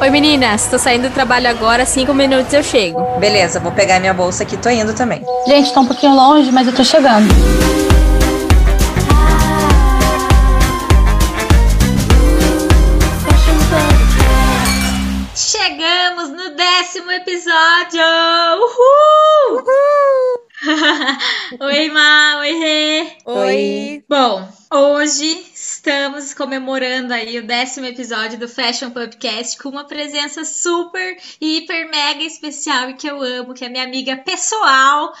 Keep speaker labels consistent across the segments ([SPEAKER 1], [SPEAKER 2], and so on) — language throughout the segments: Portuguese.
[SPEAKER 1] Oi meninas, tô saindo do trabalho agora, cinco minutos eu chego.
[SPEAKER 2] Beleza, vou pegar minha bolsa aqui, tô indo também.
[SPEAKER 3] Gente, tá um pouquinho longe, mas eu tô chegando.
[SPEAKER 4] Chegamos no décimo episódio! Uhul! Uhul! Oi, Ma, oi, Rê.
[SPEAKER 1] Oi.
[SPEAKER 4] Bom, hoje estamos comemorando aí o décimo episódio do Fashion Podcast com uma presença super, hiper, mega especial e que eu amo, que é minha amiga pessoal,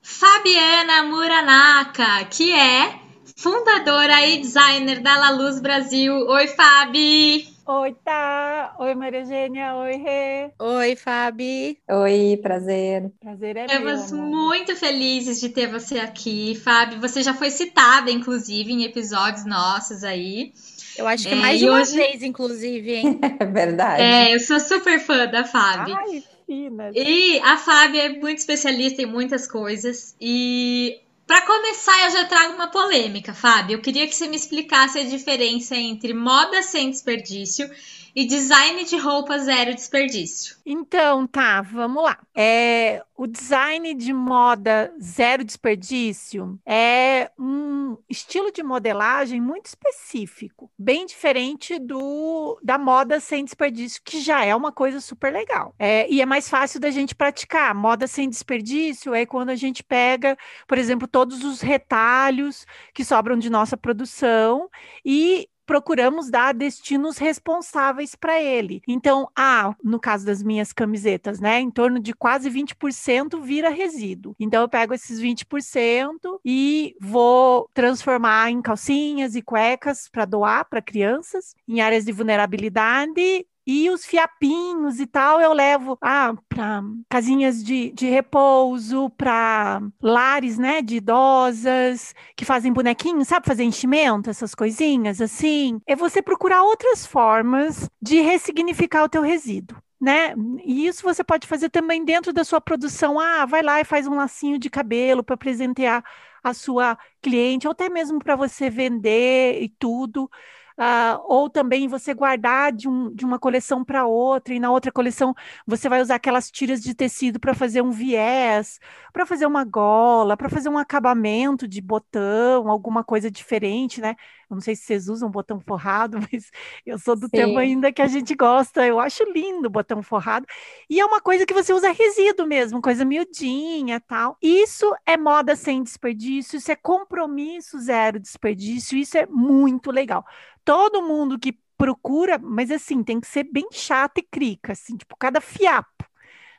[SPEAKER 4] Fabiana Muranaka, que é fundadora e designer da La Luz Brasil. Oi, Fabi!
[SPEAKER 5] Oi, tá. Oi, Maria Eugênia. Oi, Rê.
[SPEAKER 1] Oi, Fabi.
[SPEAKER 2] Oi, prazer.
[SPEAKER 5] Prazer é
[SPEAKER 4] Estamos
[SPEAKER 5] meu.
[SPEAKER 4] muito felizes de ter você aqui, Fábio. Você já foi citada, inclusive, em episódios nossos aí.
[SPEAKER 1] Eu acho que
[SPEAKER 4] É,
[SPEAKER 1] mais de uma
[SPEAKER 4] hoje-
[SPEAKER 1] vez, inclusive, hein?
[SPEAKER 2] É verdade.
[SPEAKER 4] É, eu sou super fã da Fábio.
[SPEAKER 5] Ai, fina.
[SPEAKER 4] E a Fábio é muito especialista em muitas coisas. E para começar, eu já trago uma polêmica, Fábio. Eu queria que você me explicasse a diferença entre moda sem desperdício e design de roupa zero desperdício.
[SPEAKER 5] Então, tá, vamos lá. É, o design de moda zero desperdício é um estilo de modelagem muito específico, bem diferente do da moda sem desperdício, que já é uma coisa super legal. É, e é mais fácil da gente praticar. Moda sem desperdício é quando a gente pega, por exemplo, todos os retalhos que sobram de nossa produção e procuramos dar destinos responsáveis para ele. Então, ah, no caso das minhas camisetas, né, em torno de quase 20% vira resíduo. Então, eu pego esses 20% e vou transformar em calcinhas e cuecas para doar para crianças em áreas de vulnerabilidade e os fiapinhos e tal eu levo ah, para casinhas de, de repouso, para lares né, de idosas que fazem bonequinhos, sabe fazer enchimento, essas coisinhas assim. É você procurar outras formas de ressignificar o teu resíduo. Né? E isso você pode fazer também dentro da sua produção. Ah, vai lá e faz um lacinho de cabelo para presentear a sua cliente, ou até mesmo para você vender e tudo. Ah, ou também você guardar de, um, de uma coleção para outra, e na outra coleção você vai usar aquelas tiras de tecido para fazer um viés, para fazer uma gola, para fazer um acabamento de botão, alguma coisa diferente, né? Eu não sei se vocês usam botão forrado, mas eu sou do
[SPEAKER 2] Sim.
[SPEAKER 5] tempo ainda que a gente gosta, eu acho lindo o botão forrado. E é uma coisa que você usa resíduo mesmo, coisa miudinha tal. Isso é moda sem desperdício, isso é compromisso zero desperdício, isso é muito legal todo mundo que procura, mas assim, tem que ser bem chato e crica, assim, tipo, cada fiapo,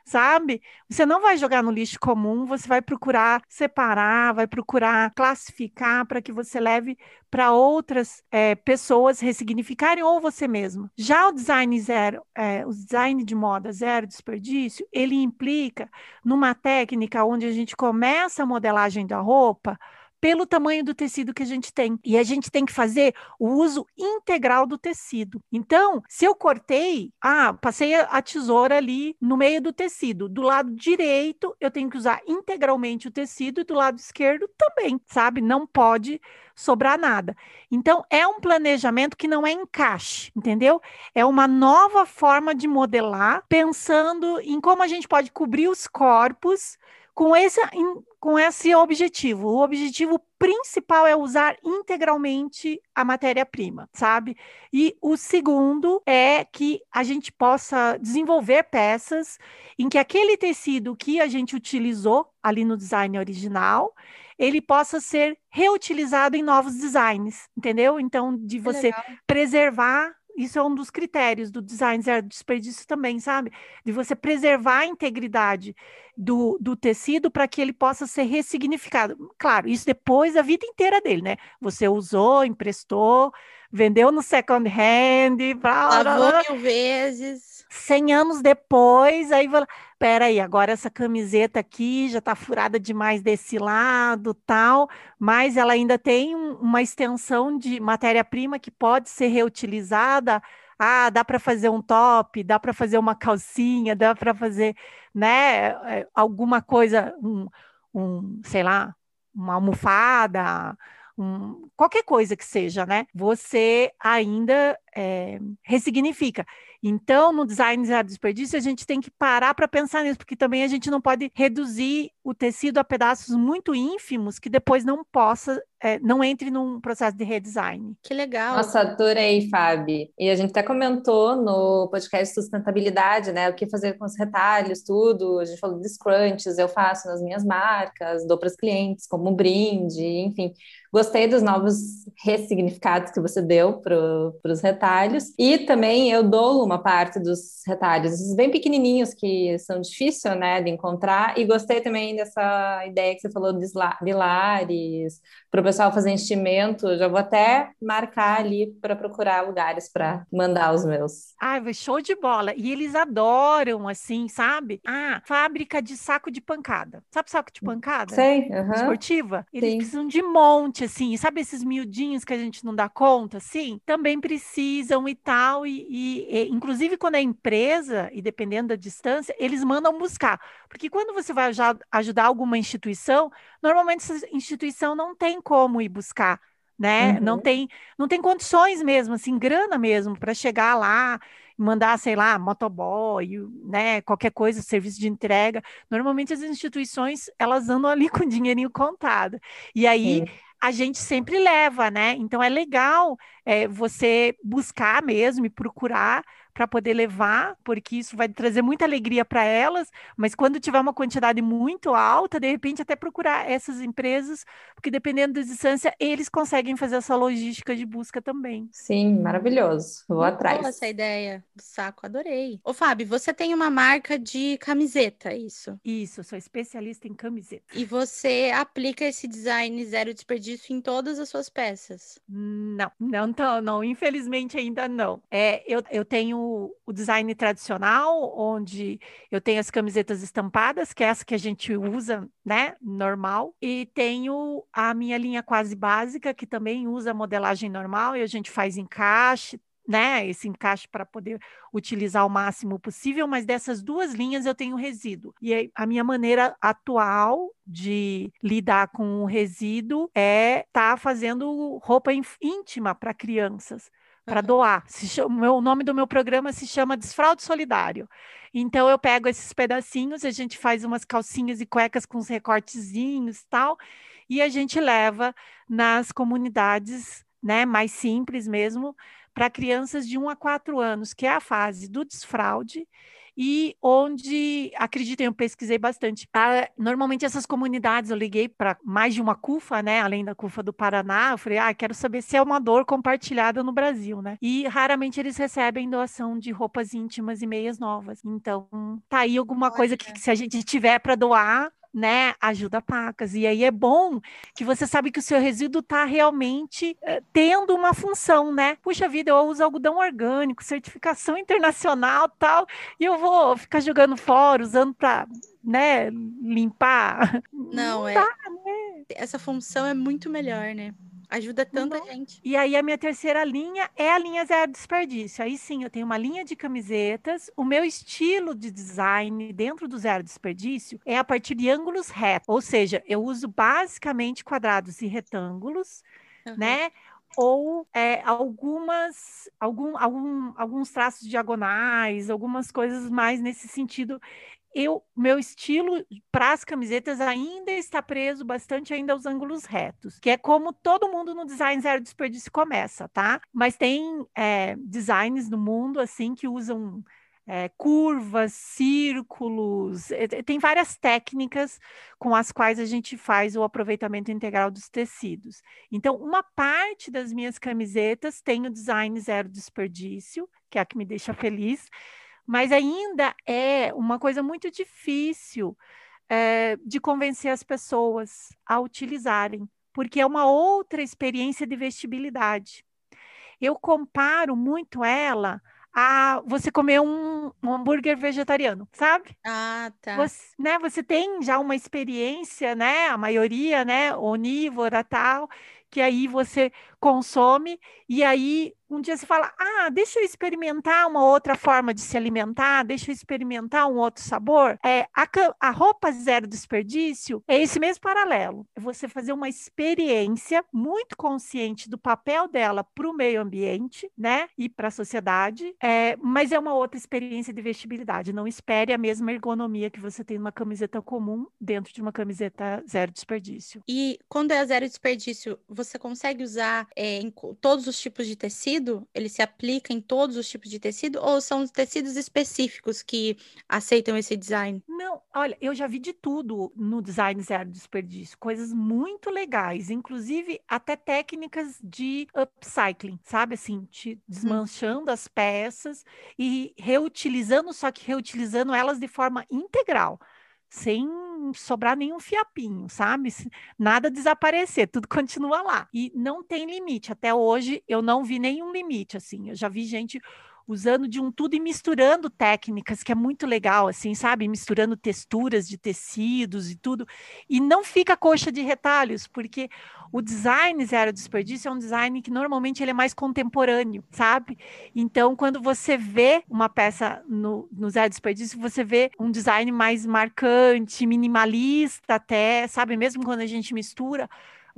[SPEAKER 5] sabe? Você não vai jogar no lixo comum, você vai procurar separar, vai procurar classificar para que você leve para outras eh, pessoas ressignificarem ou você mesmo. Já o design zero, eh, o design de moda zero desperdício, ele implica numa técnica onde a gente começa a modelagem da roupa pelo tamanho do tecido que a gente tem. E a gente tem que fazer o uso integral do tecido. Então, se eu cortei, ah, passei a, tesoura ali no meio do tecido. Do lado direito, eu tenho que usar integralmente o tecido e do lado esquerdo também, sabe? Não pode sobrar nada. Então, é um planejamento que não é encaixe, entendeu? É uma nova forma de modelar, pensando em como a gente pode cobrir os corpos com esse, com esse objetivo. O objetivo principal é usar integralmente a matéria-prima, sabe? E o segundo é que a gente possa desenvolver peças em que aquele tecido que a gente utilizou ali no design original, ele possa ser reutilizado em novos designs, entendeu? Então, de você preservar, isso é um dos critérios do design zero desperdício também, sabe? De você preservar a integridade do, do tecido para que ele possa ser ressignificado. Claro, isso depois da vida inteira dele, né? Você usou, emprestou, vendeu no second hand, blá, blá, blá,
[SPEAKER 1] Lavou mil vezes.
[SPEAKER 5] 100 anos depois, aí fala, peraí, agora essa camiseta aqui já tá furada demais desse lado, tal, mas ela ainda tem um- uma extensão de matéria-prima que pode ser reutilizada. Ah, dá para fazer um top, dá para fazer uma calcinha, dá para fazer, né, eh, alguma coisa, um, um, sei lá, uma almofada, um- qualquer coisa que seja, né? Você ainda eh, ressignifica. Então, no design zero desperdício, a gente tem que parar para pensar nisso, porque também a gente não pode reduzir o tecido a pedaços muito ínfimos que depois não possa é, não entre num processo de redesign.
[SPEAKER 3] Que legal.
[SPEAKER 2] Nossa, adorei, Fábio. E a gente até comentou no podcast sustentabilidade, né? O que fazer com os retalhos, tudo. A gente falou de scrunches, eu faço nas minhas marcas, dou para os clientes como brinde, enfim. Gostei dos novos ressignificados que você deu para os retalhos. E também eu dou uma parte dos retalhos, esses bem pequenininhos que são difíceis né, de encontrar. E gostei também dessa ideia que você falou de o pessoal fazer enchimento. Já vou até marcar ali para procurar lugares para mandar os meus.
[SPEAKER 5] Ai, show de bola. E eles adoram, assim, sabe? Ah, fábrica de saco de pancada. Sabe saco de pancada?
[SPEAKER 2] Sei. Uhum.
[SPEAKER 5] Esportiva? Eles Sim. precisam de monte, assim. Sabe esses miudinhos que a gente não dá conta, assim? Também precisam e tal. E, e, e inclusive, quando é empresa, e dependendo da distância, eles mandam buscar. Porque quando você vai ajudar alguma instituição, normalmente essa instituição não tem como ir buscar né? Uhum. Não tem, não tem condições mesmo, assim, grana mesmo para chegar lá mandar, sei lá, motoboy, né, qualquer coisa, serviço de entrega. Normalmente as instituições, elas andam ali com dinheirinho contado. E aí Sim. a gente sempre leva, né? Então é legal é, você buscar mesmo e procurar para poder levar, porque isso vai trazer muita alegria para elas, mas quando tiver uma quantidade muito alta, de repente até procurar essas empresas, porque dependendo da distância, eles conseguem fazer essa logística de busca também.
[SPEAKER 2] Sim, maravilhoso. Vou muito atrás.
[SPEAKER 3] Boa essa ideia do saco, adorei. Ô, Fábio, você tem uma marca de camiseta, é isso?
[SPEAKER 5] Isso, sou especialista em camiseta.
[SPEAKER 3] E você aplica esse design zero desperdício em todas as suas peças?
[SPEAKER 5] Não, não, não, não infelizmente ainda não. É, eu, eu tenho o design tradicional, onde eu tenho as camisetas estampadas, que é essa que a gente usa, né, normal, e tenho a minha linha quase básica, que também usa modelagem normal, e a gente faz encaixe, né, esse encaixe para poder utilizar o máximo possível, mas dessas duas linhas eu tenho resíduo. E a minha maneira atual de lidar com o resíduo é estar tá fazendo roupa íntima para crianças para doar. Chama, o nome do meu programa se chama Desfraude Solidário. Então eu pego esses pedacinhos, a gente faz umas calcinhas e cuecas com os recortezinhos tal, e a gente leva nas comunidades, né, mais simples mesmo, para crianças de 1 a 4 anos, que é a fase do desfraude e onde, acreditem, eu pesquisei bastante. Ah, normalmente essas comunidades, eu liguei para mais de uma CUFA, né, além da CUFA do Paraná, eu falei, ah, quero saber se é uma dor compartilhada no Brasil, né? E raramente eles recebem doação de roupas íntimas e meias novas. Então, tá aí alguma Olha. coisa que, que se a gente tiver para doar, né, ajuda pacas. E aí é bom que você sabe que o seu resíduo está realmente é, tendo uma função, né? Puxa vida, eu uso algodão orgânico, certificação internacional tal, e eu vou ficar jogando fora, usando para né, limpar.
[SPEAKER 3] Não, Não é. Dá, né? Essa função é muito melhor, né? Ajuda tanta gente.
[SPEAKER 5] E aí a minha terceira linha é a linha zero desperdício. Aí sim, eu tenho uma linha de camisetas. O meu estilo de design dentro do zero desperdício é a partir de ângulos retos. Ou seja, eu uso basicamente quadrados e retângulos, uhum. né? ou é, algumas algum, algum, alguns traços diagonais, algumas coisas mais nesse sentido eu, meu estilo para as camisetas ainda está preso bastante ainda aos ângulos retos, que é como todo mundo no design zero desperdício começa, tá? Mas tem é, designs no mundo assim que usam é, curvas, círculos, tem várias técnicas com as quais a gente faz o aproveitamento integral dos tecidos. Então, uma parte das minhas camisetas tem o design zero desperdício, que é a que me deixa feliz, mas ainda é uma coisa muito difícil é, de convencer as pessoas a utilizarem, porque é uma outra experiência de vestibilidade. Eu comparo muito ela a você comer um, um hambúrguer vegetariano, sabe?
[SPEAKER 3] Ah, tá.
[SPEAKER 5] Você, né, você tem já uma experiência, né? A maioria, né? Onívora, tal, que aí você consome, e aí um dia você fala: ah, deixa eu experimentar uma outra forma de se alimentar, deixa eu experimentar um outro sabor. É, a, a roupa zero desperdício é esse mesmo paralelo. É você fazer uma experiência muito consciente do papel dela para o meio ambiente, né? E para a sociedade, é, mas é uma outra experiência de vestibilidade. Não espere a mesma ergonomia que você tem numa camiseta comum dentro de uma camiseta zero desperdício.
[SPEAKER 3] E quando é zero desperdício, você consegue usar é, em todos os tipos de tecido? ele se aplica em todos os tipos de tecido ou são os tecidos específicos que aceitam esse design?
[SPEAKER 5] Não, olha, eu já vi de tudo no design zero desperdício, coisas muito legais, inclusive até técnicas de upcycling, sabe assim, te desmanchando as peças e reutilizando, só que reutilizando elas de forma integral sem sobrar nenhum fiapinho, sabe? Nada desaparecer, tudo continua lá. E não tem limite. Até hoje eu não vi nenhum limite, assim. Eu já vi gente usando de um tudo e misturando técnicas, que é muito legal, assim, sabe? Misturando texturas de tecidos e tudo. E não fica coxa de retalhos, porque o design zero desperdício é um design que normalmente ele é mais contemporâneo, sabe? Então, quando você vê uma peça no, no zero desperdício, você vê um design mais marcante, minimalista até, sabe? Mesmo quando a gente mistura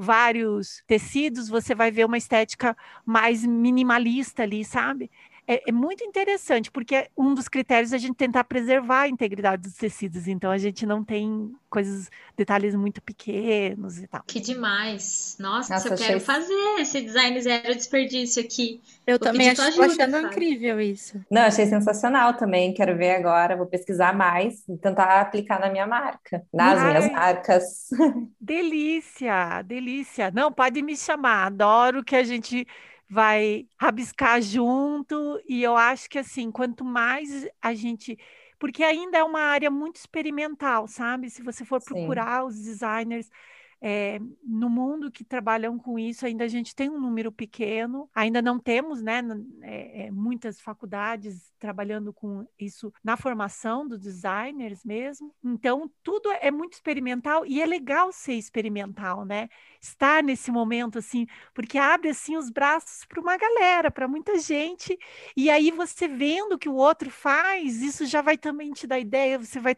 [SPEAKER 5] vários tecidos, você vai ver uma estética mais minimalista ali, sabe? É, é, muito interessante, porque um dos critérios é a gente tentar preservar a integridade dos tecidos, então a gente não tem coisas, detalhes muito pequenos e tal.
[SPEAKER 4] Que demais! Nossa, Nossa eu achei... quero fazer esse design zero desperdício aqui.
[SPEAKER 3] Eu também estou achando incrível isso.
[SPEAKER 2] Não, achei sensacional também, quero ver agora, vou pesquisar mais e tentar aplicar na minha marca, nas Ai, minhas marcas.
[SPEAKER 5] Delícia, delícia. Não, pode me chamar, adoro que a gente vai rabiscar junto, e eu acho que assim, quanto mais a gente. Porque ainda é uma área muito experimental, sabe? Se você for procurar Sim. os designers é, no mundo que trabalham com isso, ainda a gente tem um número pequeno, ainda não temos né, é, muitas faculdades trabalhando com isso na formação dos designers mesmo. Então, tudo é muito experimental e é legal ser experimental, né? Estar nesse momento assim, porque abre assim os braços para uma galera, para muita gente, e aí você vendo o que o outro faz, isso já vai também te dar ideia, você vai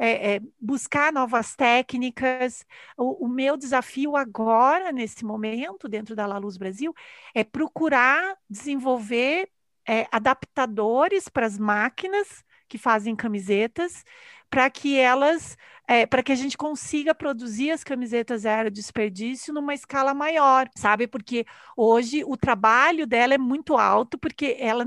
[SPEAKER 5] é, é, buscar novas técnicas. O, o, meu desafio agora, nesse momento, dentro da La Luz Brasil, é procurar desenvolver é, adaptadores para as máquinas que fazem camisetas, para que elas é, para que a gente consiga produzir as camisetas zero desperdício numa escala maior, sabe? Porque hoje o trabalho dela é muito alto, porque ela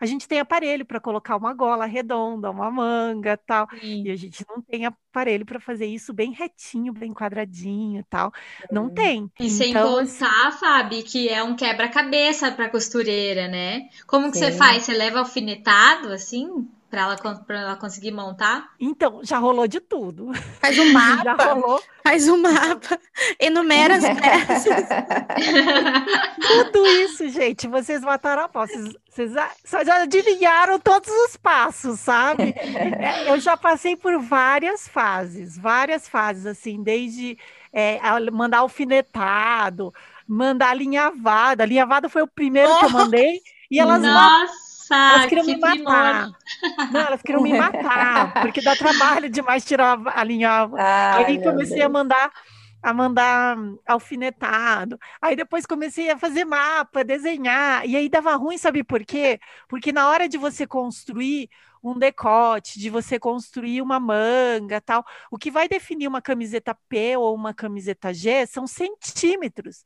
[SPEAKER 5] a gente tem aparelho para colocar uma gola redonda, uma manga, tal, Sim. e a gente não tem aparelho para fazer isso bem retinho, bem quadradinho, tal. Não tem.
[SPEAKER 4] E então, sem contar, assim... Fábio, que é um quebra-cabeça para costureira, né? Como que Sim. você faz? Você leva alfinetado assim? Para ela, pra ela conseguir montar?
[SPEAKER 5] Então, já rolou de tudo.
[SPEAKER 3] Faz um mapa. Já rolou. Faz um mapa. Enumera as peças.
[SPEAKER 5] tudo isso, gente. Vocês mataram a pau. Vocês, vocês só já adivinharam todos os passos, sabe? É, eu já passei por várias fases, várias fases, assim, desde é, mandar alfinetado, mandar alinhavada. Alinhavada foi o primeiro oh! que eu mandei. E elas
[SPEAKER 4] Nossa!
[SPEAKER 5] Elas queriam me matar. Não, elas queriam me matar, porque dá trabalho demais tirar a linha. Ai, Aí comecei Deus. a mandar a mandar alfinetado. Aí depois comecei a fazer mapa, desenhar. E aí dava ruim, sabe por quê? Porque na hora de você construir um decote, de você construir uma manga, tal, o que vai definir uma camiseta P ou uma camiseta G são centímetros.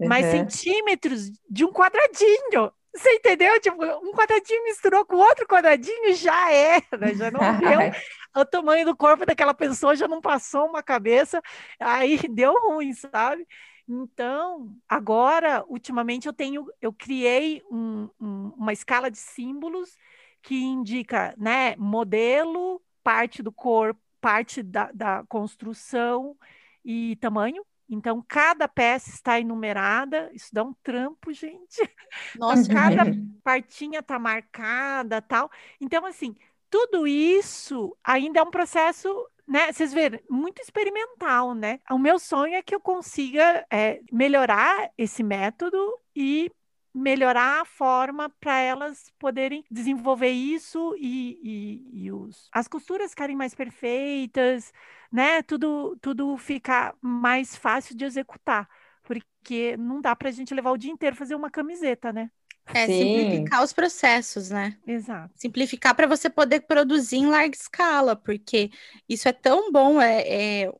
[SPEAKER 5] Uhum. Mas centímetros de um quadradinho. Você entendeu? Tipo, um quadradinho misturou com outro quadradinho, já era, já não deu. o tamanho do corpo daquela pessoa já não passou uma cabeça, aí deu ruim, sabe? Então, agora, ultimamente, eu tenho, eu criei um, um, uma escala de símbolos que indica, né, modelo, parte do corpo, parte da, da construção e tamanho. Então, cada peça está enumerada, isso dá um trampo, gente. Nossa, então, cada partinha está marcada, tal. Então, assim, tudo isso ainda é um processo né? Vocês verem, muito experimental, né? O meu sonho é que eu consiga é, melhorar esse método e melhorar a forma para elas poderem desenvolver isso e, e, e, os, as costuras ficarem mais perfeitas, né? Tudo, tudo ficar mais fácil de executar, porque não dá para a gente levar o dia inteiro fazer uma camiseta, né?
[SPEAKER 3] É
[SPEAKER 2] Sim.
[SPEAKER 3] simplificar os processos, né?
[SPEAKER 5] Exato.
[SPEAKER 3] Simplificar para você poder produzir em larga escala, porque isso é tão bom, é, é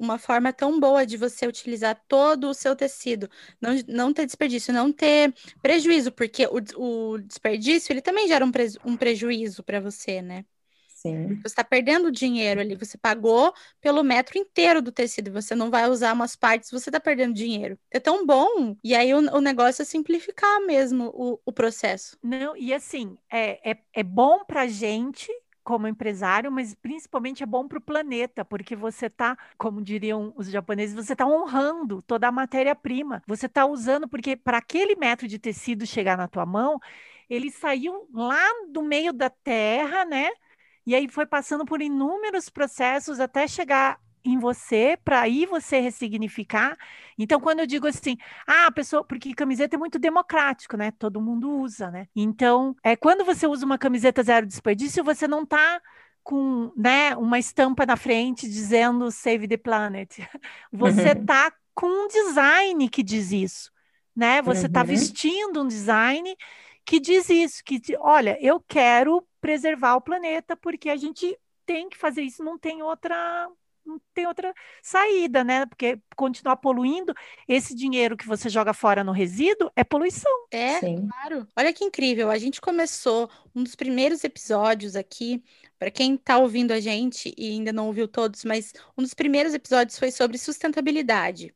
[SPEAKER 3] uma forma tão boa de você utilizar todo o seu tecido, não, não ter desperdício, não ter prejuízo, porque o, o desperdício ele também gera um, pre, um prejuízo para você, né?
[SPEAKER 2] Sim.
[SPEAKER 3] Você está perdendo dinheiro ali, você pagou pelo metro inteiro do tecido, você não vai usar umas partes, você está perdendo dinheiro. É tão bom, e aí o, o negócio é simplificar mesmo o, o processo.
[SPEAKER 5] Não, e assim, é, é, é bom para gente como empresário, mas principalmente é bom para o planeta, porque você está, como diriam os japoneses, você está honrando toda a matéria-prima. Você está usando, porque para aquele metro de tecido chegar na tua mão, ele saiu lá do meio da terra, né? E aí foi passando por inúmeros processos até chegar em você, para aí você ressignificar. Então, quando eu digo assim, ah, a pessoa, porque camiseta é muito democrático, né? Todo mundo usa, né? Então, é quando você usa uma camiseta zero desperdício, você não está com, né, uma estampa na frente dizendo Save the Planet. Você está com um design que diz isso, né? Você está
[SPEAKER 2] Uhum.
[SPEAKER 5] vestindo um design que diz isso, que olha, eu quero preservar o planeta porque a gente tem que fazer isso, não tem outra não tem outra saída, né? Porque continuar poluindo, esse dinheiro que você joga fora no resíduo é poluição.
[SPEAKER 3] É,
[SPEAKER 2] Sim.
[SPEAKER 3] claro. Olha que incrível. A gente começou um dos primeiros episódios aqui, para quem está ouvindo a gente e ainda não ouviu todos, mas um dos primeiros episódios foi sobre sustentabilidade.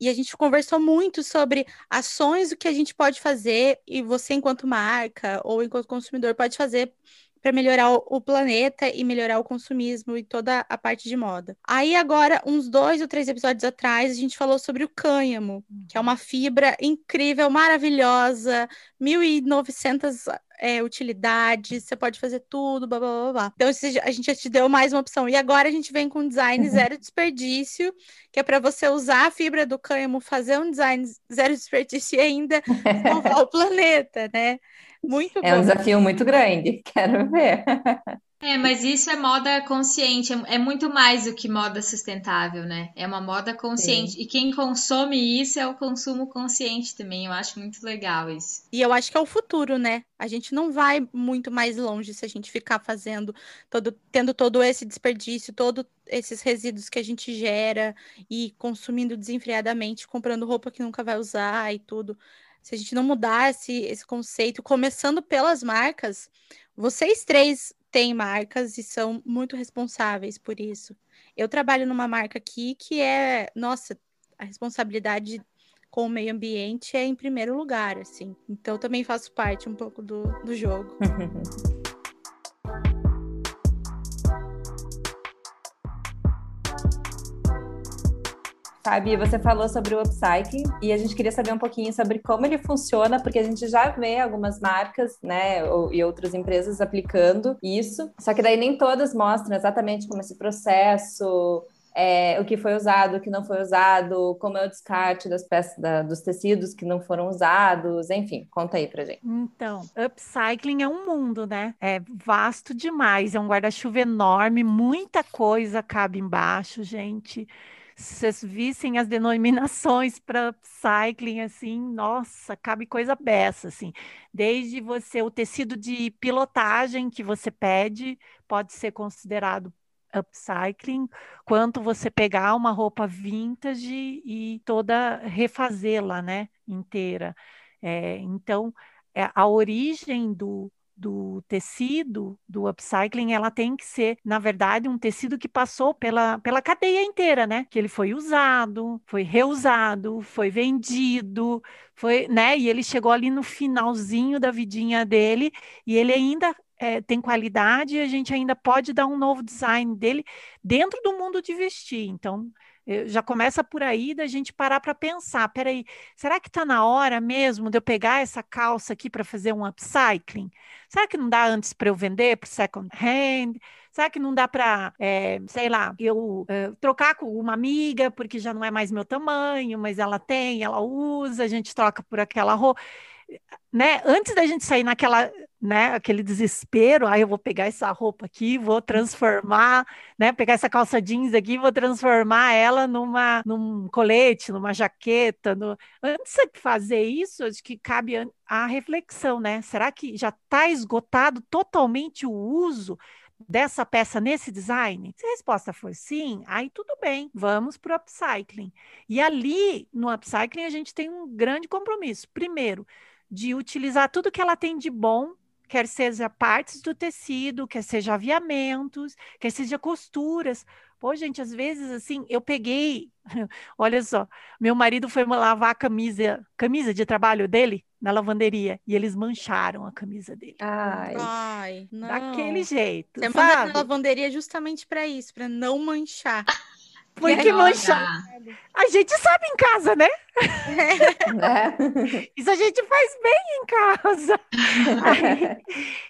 [SPEAKER 3] E a gente conversou muito sobre ações, o que a gente pode fazer, e você, enquanto marca ou enquanto consumidor, pode fazer para melhorar o, planeta e melhorar o consumismo e toda a parte de moda. Aí, agora, uns dois ou três episódios atrás, a gente falou sobre o cânhamo, que é uma fibra incrível, maravilhosa, 1.900 é, utilidades, você pode fazer tudo, blá, blá, blá, blá. Então, a gente já te deu mais uma opção. E agora a gente vem com um design zero desperdício, que é para você usar a fibra do cânhamo, fazer um design zero desperdício e ainda salvar o planeta, né? Muito
[SPEAKER 2] É um desafio muito grande. Quero ver.
[SPEAKER 4] É, mas isso é moda consciente, é é muito mais do que moda sustentável, né? É uma moda consciente. E quem consome isso é o consumo consciente também. Eu acho muito legal isso.
[SPEAKER 3] E eu acho que é o futuro, né? A gente não vai muito mais longe se a gente ficar fazendo todo, tendo todo esse desperdício, todos esses resíduos que a gente gera e consumindo desenfreadamente, comprando roupa que nunca vai usar e tudo. Se a gente não mudar esse, esse conceito, começando pelas marcas, vocês três têm marcas e são muito responsáveis por isso. Eu trabalho numa marca aqui que é, nossa, a responsabilidade com o meio ambiente é em primeiro lugar, assim. Então também faço parte um pouco do, do jogo.
[SPEAKER 2] Fabi, você falou sobre o upcycling e a gente queria saber um pouquinho sobre como ele funciona, porque a gente já vê algumas marcas, né, e outras empresas aplicando isso, só que daí nem todas mostram exatamente como esse processo, é, o que foi usado, o que não foi usado, como é o descarte das peças, da- dos tecidos que não foram usados, enfim, conta aí pra gente.
[SPEAKER 5] Então, upcycling é um mundo, né? É vasto demais, é um guarda-chuva enorme, muita coisa cabe embaixo, gente. Se vocês vissem as denominações para upcycling, assim, nossa, cabe coisa beça, assim. Desde você, o tecido de pilotagem que você pede pode ser considerado upcycling, quanto você pegar uma roupa vintage e toda refazê-la, né, inteira. É, então, é, a origem do, do tecido, do upcycling, ela tem que ser, na verdade, um tecido que passou pela, pela cadeia inteira, né? Que ele foi usado, foi reusado, foi vendido, foi, né? E ele chegou ali no finalzinho da vidinha dele e ele ainda é, tem qualidade e a gente ainda pode dar um novo design dele dentro do mundo de vestir. Então, já começa por aí da gente parar para pensar, peraí, será que está na hora mesmo de eu pegar essa calça aqui para fazer um upcycling? Será que não dá antes para eu vender para second hand? Será que não dá para, é, sei lá, eu é, trocar com uma amiga, porque já não é mais meu tamanho, mas ela tem, ela usa, a gente troca por aquela roupa né, antes da gente sair naquela, né, aquele desespero, aí eu vou pegar essa roupa aqui, vou transformar, né, pegar essa calça jeans aqui, vou transformar ela numa, num colete, numa jaqueta, no... antes de fazer isso, acho que cabe a reflexão, né, será que já está esgotado totalmente o uso dessa peça nesse design? Se a resposta for sim, aí tudo bem, vamos para o upcycling. E ali, no upcycling, a gente tem um grande compromisso. Primeiro, de utilizar tudo que ela tem de bom, quer seja partes do tecido, quer seja aviamentos, quer seja costuras. Pô, gente, às vezes assim, eu peguei, olha só, meu marido foi lavar a camisa, camisa de trabalho dele na lavanderia e eles mancharam a camisa dele.
[SPEAKER 2] Ai,
[SPEAKER 3] Ai, não.
[SPEAKER 5] Daquele jeito.
[SPEAKER 3] Você
[SPEAKER 5] sabe?
[SPEAKER 3] manda na lavanderia justamente para isso, para não manchar.
[SPEAKER 5] Porque
[SPEAKER 4] Olha.
[SPEAKER 5] manchar. A gente sabe em casa, né?
[SPEAKER 2] né?
[SPEAKER 5] Isso a gente faz bem em casa. Aí,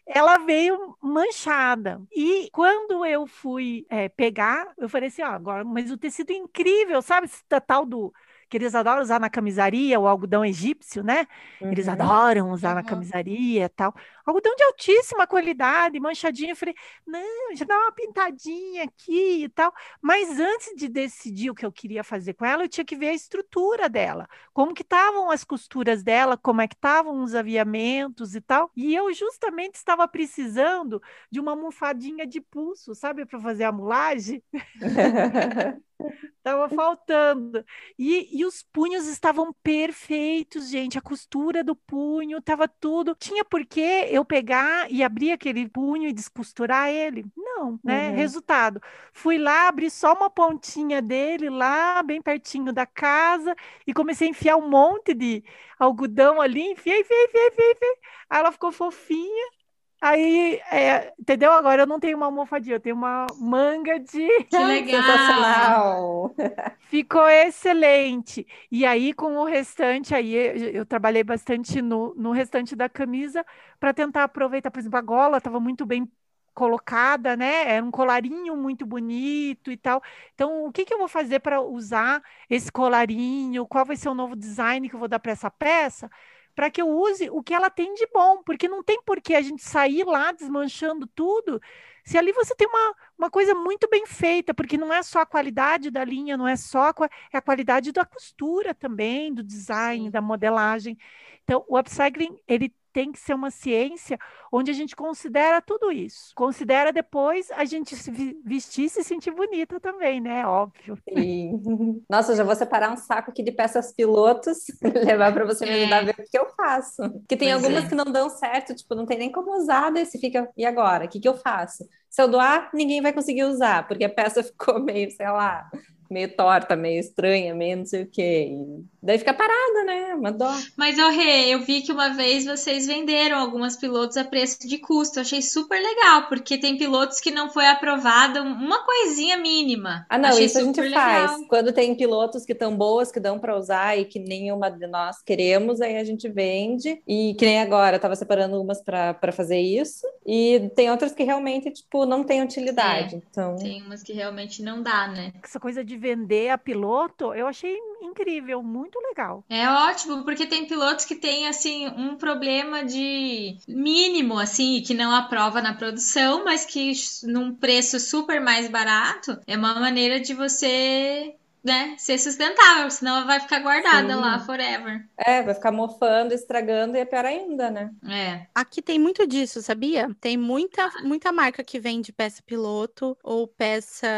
[SPEAKER 5] ela veio manchada. E quando eu fui é, pegar, eu falei assim: ó, agora, mas o tecido é incrível, sabe? Esse tal do. Que eles adoram usar na camisaria, o algodão egípcio, né? Eles
[SPEAKER 2] Uhum.
[SPEAKER 5] adoram usar na
[SPEAKER 3] Uhum.
[SPEAKER 5] camisaria e tal. Algodão de altíssima qualidade, manchadinho. Eu falei, não, já dá uma pintadinha aqui e tal. Mas antes de decidir o que eu queria fazer com ela, eu tinha que ver a estrutura dela. Como que estavam as costuras dela, como é que estavam os aviamentos e tal. E eu justamente estava precisando de uma almofadinha de pulso, sabe, para fazer a mulagem. Tava faltando. E, e os punhos estavam perfeitos, gente. A costura do punho tava tudo. Tinha por que eu pegar e abrir aquele punho e descosturar ele? Não, né?
[SPEAKER 2] Uhum.
[SPEAKER 5] Resultado. Fui lá, abri só uma pontinha dele lá, bem pertinho da casa, e comecei a enfiar um monte de algodão ali. Enfiei, enfiei, enfiei, enfiei. enfiei. Aí ela ficou fofinha. Aí, é, entendeu? Agora eu não tenho uma almofadinha, eu tenho uma manga de
[SPEAKER 4] Que legal.
[SPEAKER 5] Ficou excelente. E aí, com o restante, aí eu, eu trabalhei bastante no, no restante da camisa para tentar aproveitar, por exemplo, a gola estava muito bem colocada, né? Era um colarinho muito bonito e tal. Então, o que que eu vou fazer para usar esse colarinho? Qual vai ser o novo design que eu vou dar para essa peça? Para que eu use o que ela tem de bom, porque não tem por que a gente sair lá desmanchando tudo, se ali você tem uma, uma coisa muito bem feita, porque não é só a qualidade da linha, não é só a, é a qualidade da costura também, do design, da modelagem. Então, o upcycling, ele tem que ser uma ciência onde a gente considera tudo isso. Considera depois a gente se vestir e se sentir bonita também, né? Óbvio.
[SPEAKER 2] Sim. Nossa, já vou separar um saco aqui de peças pilotos, levar para você me ajudar a ver o que eu faço. Porque tem
[SPEAKER 4] Pois
[SPEAKER 2] algumas
[SPEAKER 4] é.
[SPEAKER 2] que não dão certo, tipo, não tem nem como usar, daí você fica, e agora? O que que eu faço? Se eu doar, ninguém vai conseguir usar, porque a peça ficou meio, sei lá, meio torta, meio estranha, meio não sei o quê. E daí fica parada, né? Uma dó.
[SPEAKER 4] Mas, ô Rê, eu vi que uma vez vocês venderam algumas pilotos a preço de custo. Eu achei super legal, porque tem pilotos que não foi aprovada uma coisinha mínima.
[SPEAKER 2] Ah, não,
[SPEAKER 4] Achei
[SPEAKER 2] isso a gente
[SPEAKER 4] super
[SPEAKER 2] faz.
[SPEAKER 4] legal.
[SPEAKER 2] Quando tem pilotos que estão boas, que dão para usar e que nenhuma de nós queremos, aí a gente vende. E que nem agora, eu tava separando umas para fazer isso. E tem outras que realmente, tipo, não tem utilidade. Então,
[SPEAKER 4] Tem umas que realmente não dá, né?
[SPEAKER 5] Essa coisa de vender a piloto, eu achei incrível, muito legal.
[SPEAKER 4] É ótimo, porque tem pilotos que têm, assim, um problema de mínimo, assim, que não aprova na produção, mas que num preço super mais barato, é uma maneira de você, né, ser sustentável, senão ela vai ficar guardada
[SPEAKER 2] Sim.
[SPEAKER 4] lá forever.
[SPEAKER 2] é, vai ficar mofando, estragando e é pior ainda, né?
[SPEAKER 4] É.
[SPEAKER 3] Aqui tem muito disso, sabia? Tem muita, muita marca que vende peça piloto ou peça,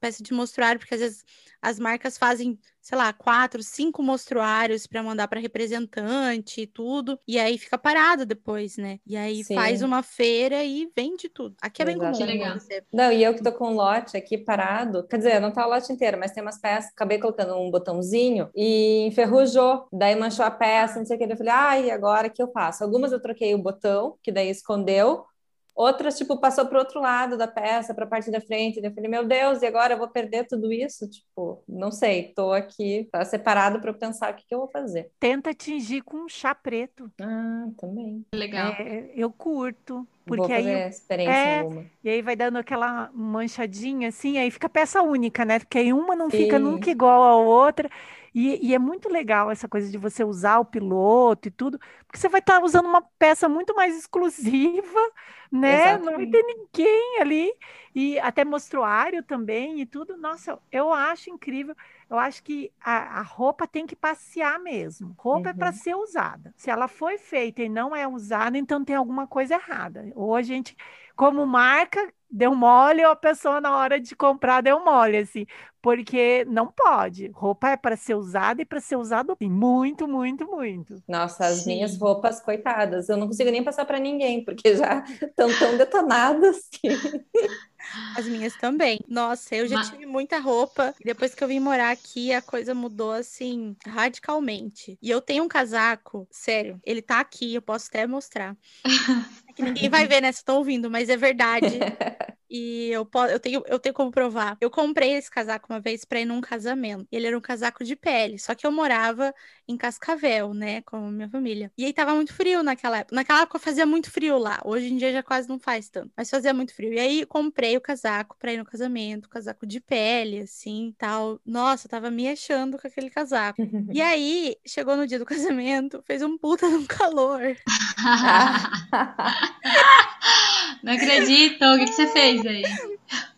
[SPEAKER 3] peça de mostruário, porque às vezes as marcas fazem, sei lá, quatro, cinco mostruários para mandar para representante e tudo, e aí fica parado depois, né? E aí
[SPEAKER 2] Sim.
[SPEAKER 3] faz uma feira e vende tudo. Aqui é bem comum.
[SPEAKER 2] Exatamente.
[SPEAKER 4] Legal.
[SPEAKER 2] Não, e eu que tô com um lote aqui parado, quer dizer, não tá o lote inteiro, mas tem umas peças, acabei colocando um botãozinho e enferrujou, daí manchou a peça, não sei o que, eu falei, ah, e agora o que eu faço? Algumas eu troquei o botão, que daí escondeu, Outras, tipo, passou para o outro lado da peça, para a parte da frente. Eu falei, meu Deus, e agora eu vou perder tudo isso? Tipo, não sei, estou aqui tá separado para pensar o que, que, eu vou fazer.
[SPEAKER 5] Tenta atingir com um chá preto.
[SPEAKER 2] Ah, também.
[SPEAKER 4] Legal.
[SPEAKER 5] É, eu curto.
[SPEAKER 2] Porque Vou
[SPEAKER 5] aí,
[SPEAKER 2] experiência
[SPEAKER 5] é,
[SPEAKER 2] alguma.
[SPEAKER 5] E aí vai dando aquela manchadinha assim, aí fica peça única, né? Porque aí uma não fica nunca igual a outra. E, e, é muito legal essa coisa de você usar o piloto e tudo, porque você vai estar tá usando uma peça muito mais exclusiva, né? Exatamente. Não vai ter ninguém ali. E até mostruário também e tudo. Nossa, eu acho incrível. Eu acho que a, a roupa tem que passear mesmo. Roupa uhum. é para ser usada. Se ela foi feita e não é usada, então tem alguma coisa errada. Ou a gente, como marca, deu mole ou a pessoa na hora de comprar deu mole, assim, porque não pode. Roupa é para ser usada e para ser usado muito, muito, muito.
[SPEAKER 2] Nossa, as Sim. minhas roupas, coitadas, eu não consigo nem passar para ninguém, porque já estão tão detonadas que
[SPEAKER 3] As minhas também. Nossa, eu já Mas... tive muita roupa. Depois que eu vim morar aqui, a coisa mudou assim, radicalmente. E eu tenho um casaco, sério, ele tá aqui, eu posso até mostrar. É que ninguém vai ver, né? Se estão ouvindo, mas é verdade. E eu, eu, tenho, eu tenho como provar. Eu comprei esse casaco uma vez para ir num casamento. Ele era um casaco de pele. Só que eu morava em Cascavel, né? Com a minha família. E aí tava muito frio naquela época. Naquela época fazia muito frio lá. Hoje em dia já quase não faz tanto. Mas fazia muito frio. E aí comprei o casaco pra ir no casamento. Casaco de pele, assim, tal. Nossa, eu tava me achando com aquele casaco. e aí, chegou no dia do casamento, fez um puta de um calor.
[SPEAKER 4] Não acredito. O que, que você fez aí?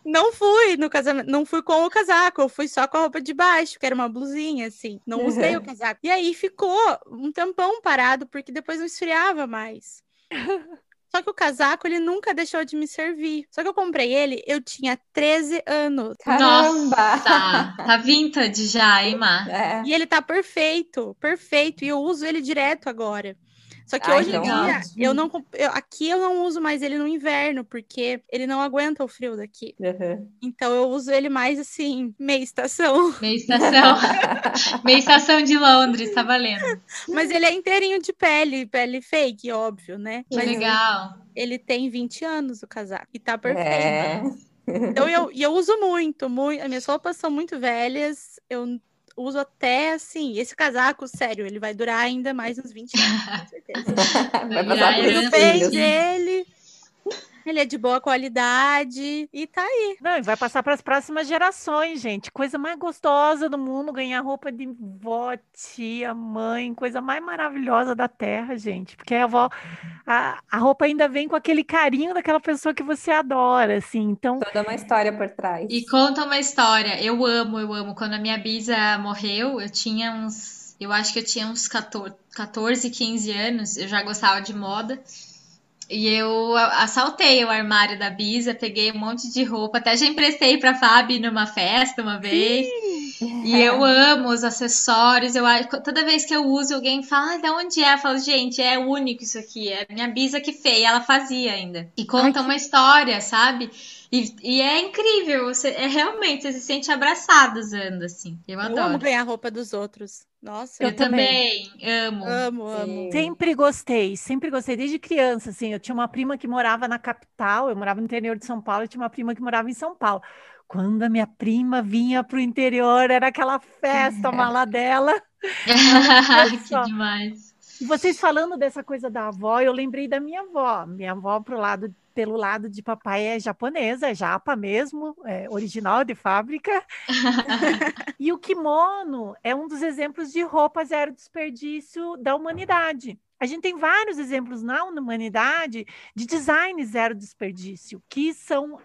[SPEAKER 3] Não fui no casamento, não fui com o casaco, eu fui só com a roupa de baixo, que era uma blusinha, assim. Não usei o casaco. E aí ficou um tampão parado, porque depois não esfriava mais. Só que o casaco, ele nunca deixou de me servir. Só que eu comprei ele, eu tinha 13 anos.
[SPEAKER 2] Caramba!
[SPEAKER 4] Nossa, tá vintage já, hein, Má?
[SPEAKER 3] É. E ele tá perfeito, perfeito. E eu uso ele direto agora. Só que hoje em então dia, eu não eu, aqui eu não uso mais ele no inverno, porque ele não aguenta o frio daqui.
[SPEAKER 2] Uhum.
[SPEAKER 3] Então eu uso ele mais assim, meia estação.
[SPEAKER 4] Meia estação. meia estação de Londres, tá valendo.
[SPEAKER 3] Mas ele é inteirinho de pele, pele fake, óbvio, né?
[SPEAKER 4] Que Mas legal.
[SPEAKER 3] Ele tem 20 anos, o casaco, e tá perfeito. É. Então eu, eu uso muito, muito. As minhas roupas são muito velhas. Eu uso até assim. Esse casaco, sério, ele vai durar ainda mais uns 20 anos, com certeza.
[SPEAKER 2] vai passar por
[SPEAKER 3] Tudo bem dele. Ele é de boa qualidade e tá aí.
[SPEAKER 5] Não, e vai passar para as próximas gerações, gente. Coisa mais gostosa do mundo, ganhar roupa de vó, tia, mãe, coisa mais maravilhosa da terra, gente. Porque a avó, a, a roupa ainda vem com aquele carinho daquela pessoa que você adora, assim. Então,
[SPEAKER 2] toda uma história por trás.
[SPEAKER 4] E conta uma história. Eu amo, eu amo. Quando a minha bisa morreu, eu tinha uns, eu acho que eu tinha uns 14, 14 15 anos. Eu já gostava de moda. E eu assaltei o armário da Bisa, peguei um monte de roupa, até já emprestei para Fábio numa festa uma vez. Sim. E eu amo os acessórios. Eu toda vez que eu uso, alguém fala: ah, "De onde é?" Eu falo: "Gente, é único isso aqui. É minha Bisa que fez, ela fazia ainda". E conta Ai, uma que... história, sabe? E, e, é incrível, você é realmente, você se sente abraçado usando assim. Eu, eu adoro.
[SPEAKER 3] amo ganhar roupa dos outros. Nossa,
[SPEAKER 4] eu, eu também. também amo.
[SPEAKER 3] Amo, amo.
[SPEAKER 5] Sempre gostei, sempre gostei desde criança, assim. Eu tinha uma prima que morava na capital, eu morava no interior de São Paulo, e tinha uma prima que morava em São Paulo. Quando a minha prima vinha para o interior, era aquela festa, a mala dela.
[SPEAKER 4] que demais.
[SPEAKER 5] E vocês falando dessa coisa da avó, eu lembrei da minha avó. Minha avó pro lado pelo lado de papai é japonesa, é japa mesmo, é original de fábrica. e o kimono é um dos exemplos de roupa zero desperdício da humanidade. A gente tem vários exemplos na humanidade de design zero desperdício, que são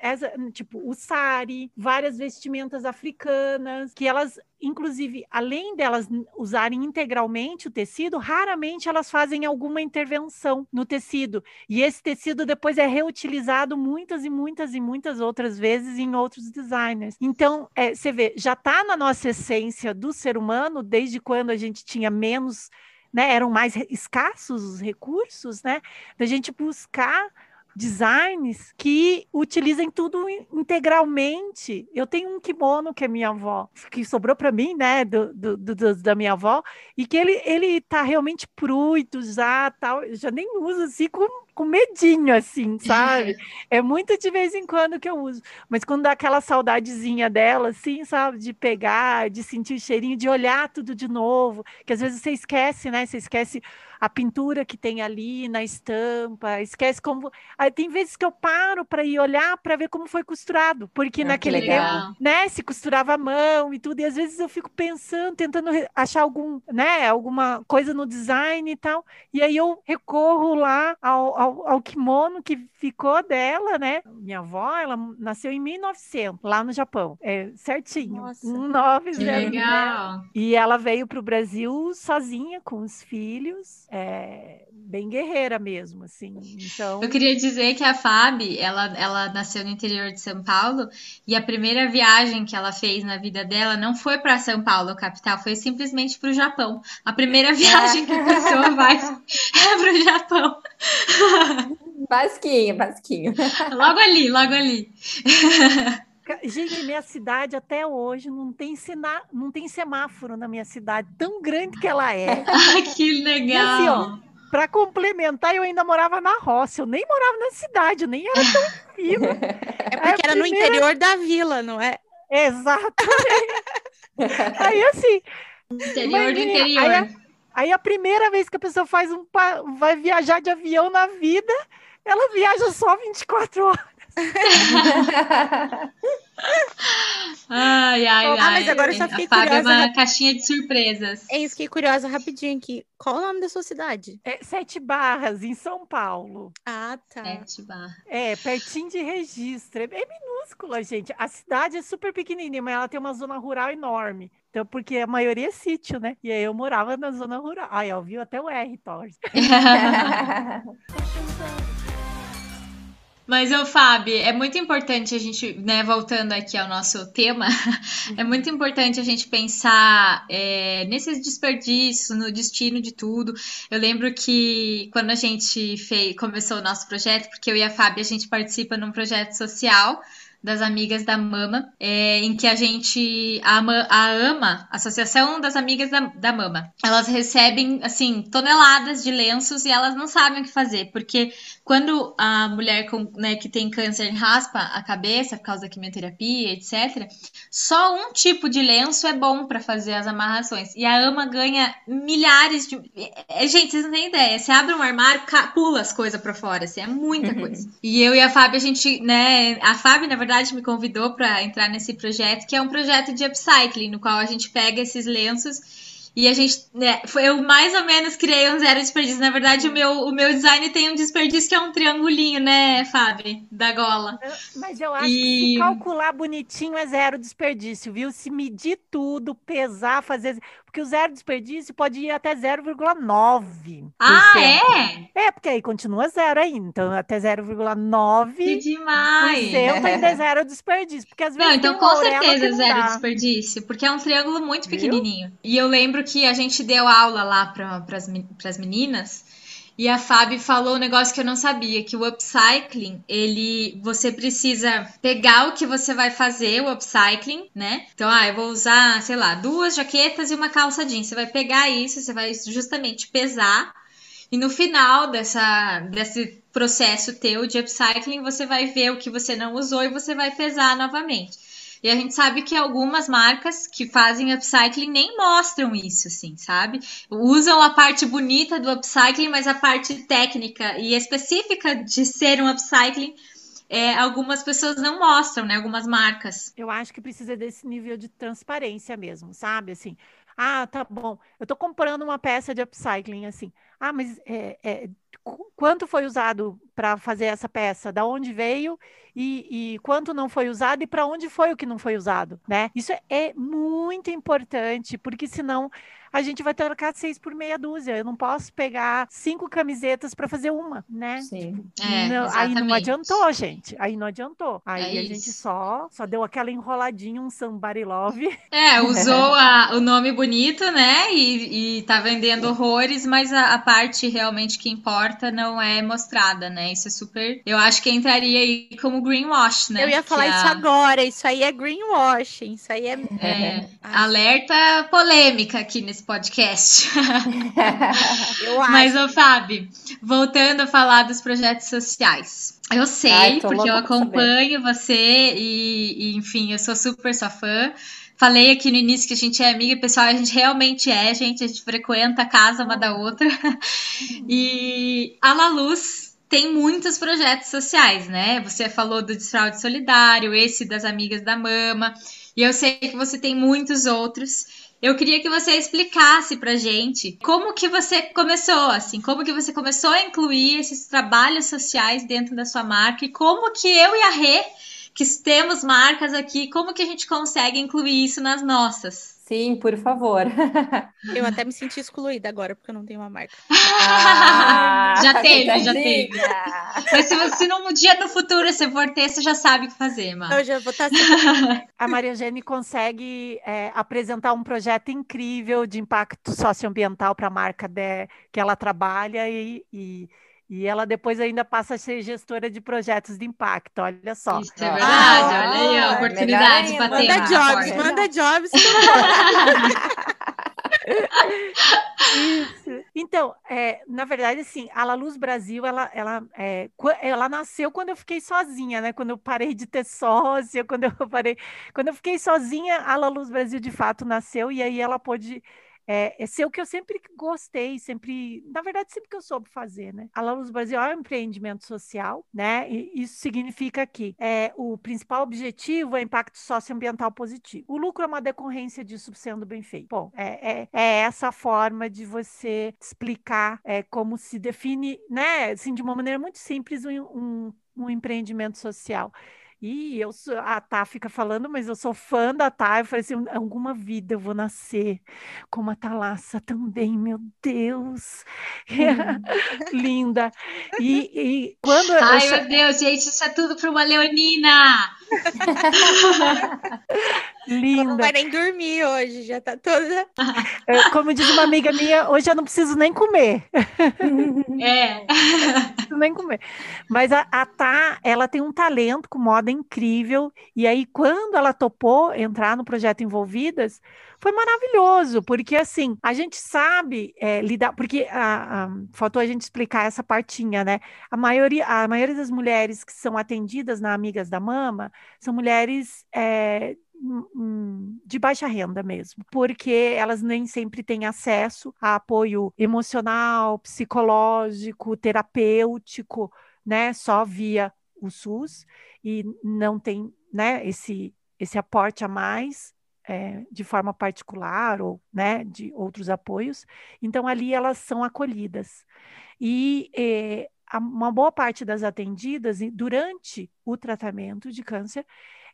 [SPEAKER 5] tipo o sari, várias vestimentas africanas, que elas inclusive, além delas usarem integralmente o tecido, raramente elas fazem alguma intervenção no tecido. E esse tecido depois é reutilizado muitas e muitas e muitas outras vezes em outros designers. Então, é, você vê, já está na nossa essência do ser humano, desde quando a gente tinha menos né, eram mais escassos os recursos, né, da gente buscar designs que utilizem tudo integralmente. Eu tenho um kimono que é minha avó, que sobrou para mim, né, do, do, do, da minha avó, e que ele ele tá realmente pruito já, tal, eu já nem uso assim com com medinho, assim, sabe? É muito de vez em quando que eu uso. Mas quando dá aquela saudadezinha dela, assim, sabe? De pegar, de sentir o cheirinho, de olhar tudo de novo. Que às vezes você esquece, né? Você esquece a pintura que tem ali na estampa, esquece como. Aí tem vezes que eu paro para ir olhar para ver como foi costurado, porque ah, naquele tempo, né, se costurava a mão e tudo, e às vezes eu fico pensando, tentando achar algum, né, alguma coisa no design e tal, e aí eu recorro lá ao, ao, ao kimono que ficou dela, né? Minha avó, ela nasceu em 1900, lá no Japão, é certinho, Nossa, 1900,
[SPEAKER 4] legal.
[SPEAKER 5] Né? E ela veio para o Brasil sozinha com os filhos é, bem guerreira mesmo, assim. Então...
[SPEAKER 4] Eu queria dizer que a Fábio, ela, ela nasceu no interior de São Paulo e a primeira viagem que ela fez na vida dela não foi para São Paulo, capital, foi simplesmente para o Japão. A primeira viagem é. que a pessoa vai é para o Japão.
[SPEAKER 2] Basquinho, basquinho.
[SPEAKER 4] Logo ali, logo ali.
[SPEAKER 5] Gente, minha cidade até hoje não tem, sina... não tem semáforo na minha cidade, tão grande que ela é.
[SPEAKER 4] Que legal! E assim,
[SPEAKER 5] para complementar, eu ainda morava na roça, eu nem morava na cidade, eu nem era tão fino.
[SPEAKER 3] É porque era primeira... no interior da vila, não é?
[SPEAKER 5] Exato. aí assim.
[SPEAKER 4] Interior do interior. Aí
[SPEAKER 5] a, aí a, primeira vez que a pessoa faz um vai viajar de avião na vida, ela viaja só 24 horas.
[SPEAKER 4] ai, ai, ah, ai.
[SPEAKER 3] mas agora eu já fiquei
[SPEAKER 4] a
[SPEAKER 3] curiosa.
[SPEAKER 4] é uma caixinha de surpresas.
[SPEAKER 3] É isso, fiquei curiosa rapidinho aqui. Qual o nome da sua cidade?
[SPEAKER 5] É Sete Barras, em São Paulo.
[SPEAKER 3] Ah, tá.
[SPEAKER 4] Sete Barras.
[SPEAKER 5] É, pertinho de registro. É minúscula, gente. A cidade é super pequenininha, mas ela tem uma zona rural enorme. Então, porque a maioria é sítio, né? E aí eu morava na zona rural. Ai, ó, viu até o R, Torres.
[SPEAKER 4] Mas, ô, Fábio, é muito importante a gente, né, voltando aqui ao nosso tema, é muito importante a gente pensar é, nesses desperdícios, no destino de tudo. Eu lembro que quando a gente fez, começou o nosso projeto, porque eu e a Fábio, a gente participa num projeto social das amigas da Mama, é, em que a gente, a, a AMA, Associação das Amigas da, da Mama, elas recebem, assim, toneladas de lenços e elas não sabem o que fazer, porque quando a mulher com, né, que tem câncer raspa a cabeça por causa da quimioterapia, etc., só um tipo de lenço é bom para fazer as amarrações. E a AMA ganha milhares de. É, gente, vocês não têm ideia. Você abre um armário, pula as coisas para fora, assim, é muita uhum. coisa. E eu e a Fábio, a gente, né, a Fábio, na verdade, verdade, me convidou para entrar nesse projeto, que é um projeto de upcycling, no qual a gente pega esses lenços e a gente, né, foi, eu mais ou menos criei um zero desperdício. Na verdade, o meu, o meu design tem um desperdício que é um triangulinho, né, Fábio? Da gola.
[SPEAKER 5] Mas eu acho e... que se calcular bonitinho é zero desperdício, viu? Se medir tudo, pesar, fazer porque o zero desperdício pode ir até 0,9%.
[SPEAKER 4] Ah,
[SPEAKER 5] é? É, porque aí continua zero ainda. Então, até 0,9%.
[SPEAKER 4] Que demais!
[SPEAKER 5] ainda é zero desperdício. Porque às vezes.
[SPEAKER 4] Não, então com certeza é zero desperdício. Porque é um triângulo muito pequenininho. Viu? E eu lembro que a gente deu aula lá para as meninas. E a Fábio falou um negócio que eu não sabia, que o upcycling, ele você precisa pegar o que você vai fazer, o upcycling, né? Então, ah, eu vou usar, sei lá, duas jaquetas e uma calça jeans. Você vai pegar isso, você vai justamente pesar e no final dessa, desse processo teu de upcycling, você vai ver o que você não usou e você vai pesar novamente. E a gente sabe que algumas marcas que fazem upcycling nem mostram isso, assim, sabe? Usam a parte bonita do upcycling, mas a parte técnica e específica de ser um upcycling é, algumas pessoas não mostram, né? Algumas marcas.
[SPEAKER 5] Eu acho que precisa desse nível de transparência mesmo, sabe? Assim, ah, tá bom. Eu tô comprando uma peça de upcycling, assim. Ah, mas é, é, quanto foi usado para fazer essa peça? Da onde veio e, e quanto não foi usado e para onde foi o que não foi usado, né? Isso é muito importante, porque senão a gente vai trocar seis por meia dúzia. Eu não posso pegar cinco camisetas para fazer uma, né?
[SPEAKER 2] Sim.
[SPEAKER 5] Tipo,
[SPEAKER 4] É,
[SPEAKER 5] não- aí não adiantou, gente. Aí não adiantou. Aí
[SPEAKER 4] É
[SPEAKER 5] a gente só, só deu aquela enroladinha, um somebody love.
[SPEAKER 4] É, usou a- o nome bonito, né? E, e tá vendendo horrores, mas a, a parte realmente que importa não é mostrada, né? Isso é super. Eu acho que entraria aí como greenwash, né?
[SPEAKER 3] Eu ia
[SPEAKER 4] Que
[SPEAKER 3] falar
[SPEAKER 4] a-
[SPEAKER 3] isso agora. Isso aí é greenwashing. Isso aí é.
[SPEAKER 4] É, alerta polêmica aqui nesse podcast.
[SPEAKER 3] eu acho.
[SPEAKER 4] Mas, ô Fábio, voltando a falar dos projetos sociais. Eu sei,
[SPEAKER 2] Ai,
[SPEAKER 4] porque eu acompanho você e, e, enfim, eu sou super sua fã. Falei aqui no início que a gente é amiga, pessoal, a gente realmente é, gente, a gente frequenta a casa uma da outra. E a La Luz tem muitos projetos sociais, né? Você falou do Desfraude Solidário, esse das Amigas da Mama, e eu sei que você tem muitos outros. Eu queria que você explicasse pra gente como que você começou, assim, como que você começou a incluir esses trabalhos sociais dentro da sua marca e como que eu e a Rê, que temos marcas aqui, como que a gente consegue incluir isso nas nossas?
[SPEAKER 2] Sim, por favor.
[SPEAKER 3] Eu até me senti excluída agora, porque eu não tenho uma marca.
[SPEAKER 2] Ah,
[SPEAKER 4] Já teve, já teve. Mas se, você- num dia no futuro você for ter, você já sabe o que fazer, mano.
[SPEAKER 3] Eu já vou estar assim.
[SPEAKER 5] A Maria Eugênia consegue é, apresentar um projeto incrível de impacto socioambiental para a marca de- que ela trabalha e, e, e ela depois ainda passa a ser gestora de projetos de impacto. Olha só.
[SPEAKER 4] Isso é
[SPEAKER 2] Ah,
[SPEAKER 4] verdade, olha aí, a oportunidade de
[SPEAKER 2] ainda.
[SPEAKER 4] bater
[SPEAKER 3] Manda jobs, manda jobs.
[SPEAKER 5] Isso. Então, é, na verdade, assim, a La Luz Brasil, ela, ela, é, ela nasceu quando eu fiquei sozinha, né? Quando eu parei de ter sócia, quando eu parei, quando eu fiquei sozinha, a La Luz Brasil de fato nasceu e aí ela pôde é, é ser o que eu sempre gostei, sempre, na verdade, sempre que eu soube fazer, né? A La Luz Brasil é um empreendimento social, né? E isso significa que é, o principal objetivo é impacto socioambiental positivo. O lucro é uma decorrência disso sendo bem feito. Bom, é, é, é essa forma de você explicar é, como se define, né? Assim, de uma maneira muito simples, um, um, um empreendimento social. E eu sou, a Tá fica falando, mas eu sou fã da Tá. Eu falei assim: alguma vida eu vou nascer como a Thalassa também, meu Deus. Linda. E, e quando eu
[SPEAKER 4] Ai,
[SPEAKER 5] cha-
[SPEAKER 4] meu Deus, gente, isso é tudo para uma leonina.
[SPEAKER 3] Não
[SPEAKER 5] linda.
[SPEAKER 3] vai nem dormir hoje, já tá toda.
[SPEAKER 5] É, Como diz uma amiga minha, hoje eu não preciso nem comer.
[SPEAKER 4] É.
[SPEAKER 5] preciso nem comer. Mas a, a Tá, ela tem um talento com moda incrível. E aí, quando ela topou entrar no projeto Envolvidas, foi maravilhoso, porque assim, a gente sabe é, lidar, porque a- a- faltou a gente explicar essa partinha, né? A maioria, a maioria das mulheres que são atendidas na Amigas da Mama são mulheres é, de baixa renda mesmo, porque elas nem sempre têm acesso a apoio emocional, psicológico, terapêutico, né? Só via o SUS e não tem, né? Esse esse aporte a mais é, de forma particular ou né, de outros apoios. Então, ali elas são acolhidas. E a- uma boa parte das atendidas, durante o tratamento de câncer,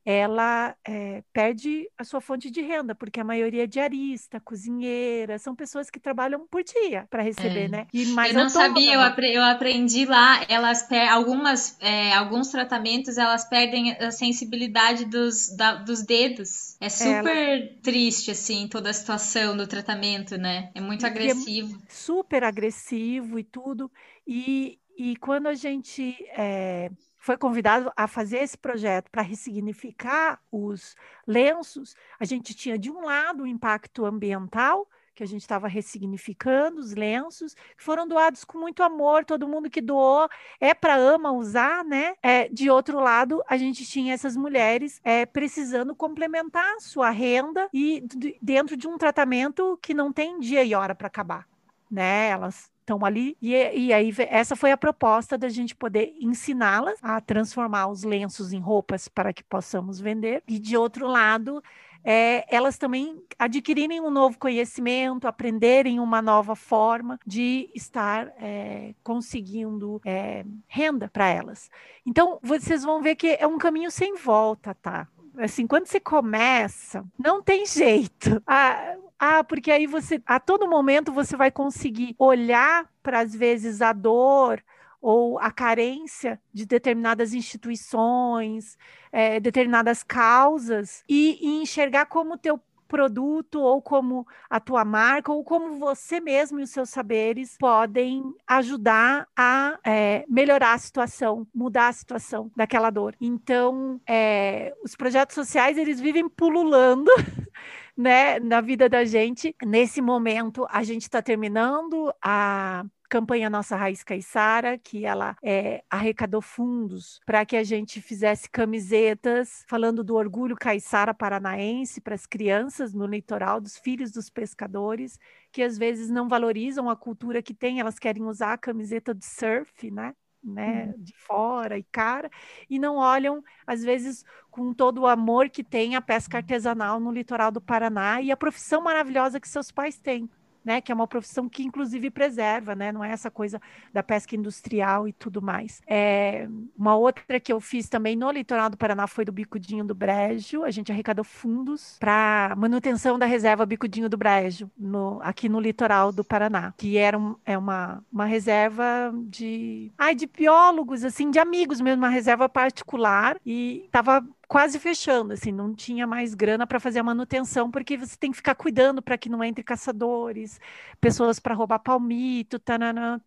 [SPEAKER 5] ela eh, perde a sua fonte de renda, porque a maioria é diarista, cozinheira, são pessoas que trabalham por dia para receber,
[SPEAKER 4] É.
[SPEAKER 5] né? E mais
[SPEAKER 4] eu não
[SPEAKER 5] autônomas.
[SPEAKER 4] sabia, eu, apre- eu aprendi lá, elas algumas, é, alguns tratamentos elas perdem a sensibilidade dos, da- dos dedos. É super triste, assim, toda a situação do tratamento, né? É muito
[SPEAKER 5] E é
[SPEAKER 4] agressivo.
[SPEAKER 5] super agressivo e tudo. E, e quando a gente eh, foi convidado a fazer esse projeto para ressignificar os lenços, a gente tinha de um lado o impacto ambiental, que a gente estava ressignificando os lenços, que foram doados com muito amor, todo mundo que doou é para ama usar, né? É, de outro lado, a gente tinha essas mulheres é, precisando complementar sua renda e dentro de um tratamento que não tem dia e hora para acabar né? Elas estão ali e, e aí essa foi a proposta da gente poder ensiná-las a transformar os lenços em roupas para que possamos vender e de outro lado é, elas também adquirirem um novo conhecimento, aprenderem uma nova forma de estar é, conseguindo é, renda para elas. Então vocês vão ver que é um caminho sem volta, tá? Assim, quando você começa, não tem jeito. A, Ah, porque aí você, a todo momento, você vai conseguir olhar para, às vezes, a dor ou a carência de determinadas instituições, é, determinadas causas, e, e enxergar como teu produto ou como a tua marca ou como você mesmo e os seus saberes podem ajudar a é, melhorar a situação, mudar a situação daquela dor. Então, é, os projetos sociais eles vivem pululando. Né, na vida da gente. Nesse momento, a gente está terminando a campanha Nossa Raiz Caiçara, que ela é, arrecadou fundos para que a gente fizesse camisetas falando do orgulho caiçara paranaense para as crianças no litoral, dos filhos dos pescadores, que às vezes não valorizam a cultura que tem, elas querem usar a camiseta de surf, né? Né, uhum. de fora e cara, e não olham, às vezes, com todo o amor que tem a pesca artesanal no litoral do Paraná e a profissão maravilhosa que seus pais têm né? Que é uma profissão que, inclusive, preserva, né? Não é essa coisa da pesca industrial e tudo mais. É, uma outra que eu fiz também no litoral do Paraná foi do Bicudinho do Brejo. A gente arrecadou fundos para manutenção da reserva Bicudinho do Brejo, no, aqui no litoral do Paraná, que era um, é uma, uma reserva de, ai, de biólogos, assim, de amigos mesmo, uma reserva particular, e estava quase fechando, assim, não tinha mais grana para fazer a manutenção, porque você tem que ficar cuidando para que não entre caçadores, pessoas para roubar palmito, tanana,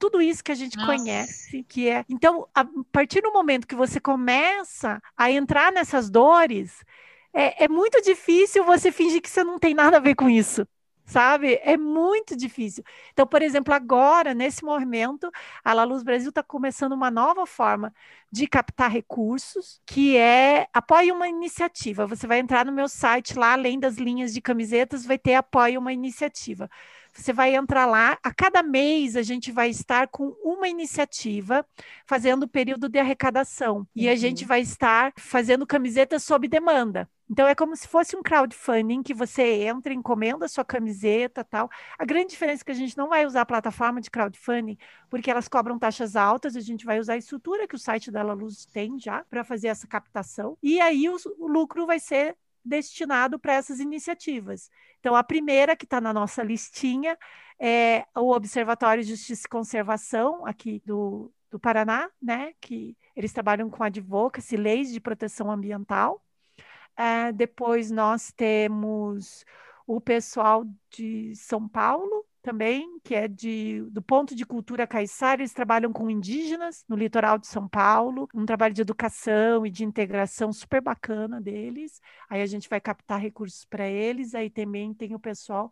[SPEAKER 5] tudo isso que a gente Nossa. conhece, que é. Então, a partir do momento que você começa a entrar nessas dores, é, é muito difícil você fingir que você não tem nada a ver com isso sabe? É muito difícil. Então, por exemplo, agora, nesse momento, a La Luz Brasil está começando uma nova forma de captar recursos, que é apoie uma iniciativa. Você vai entrar no meu site lá, além das linhas de camisetas, vai ter apoie uma iniciativa. Você vai entrar lá, a cada mês a gente vai estar com uma iniciativa fazendo o período de arrecadação. E uhum. a gente vai estar fazendo camisetas sob demanda. Então é como se fosse um crowdfunding que você entra, encomenda a sua camiseta, tal. A grande diferença é que a gente não vai usar a plataforma de crowdfunding, porque elas cobram taxas altas, a gente vai usar a estrutura que o site da Luz tem já para fazer essa captação. E aí o, o lucro vai ser destinado para essas iniciativas. Então a primeira que está na nossa listinha é o Observatório de Justiça e Conservação aqui do, do Paraná, né? Que eles trabalham com advocacy, leis de proteção ambiental. Uh, depois nós temos o pessoal de São Paulo também, que é de, do ponto de cultura caiçara, eles trabalham com indígenas no litoral de São Paulo, um trabalho de educação e de integração super bacana deles. Aí a gente vai captar recursos para eles, aí também tem o pessoal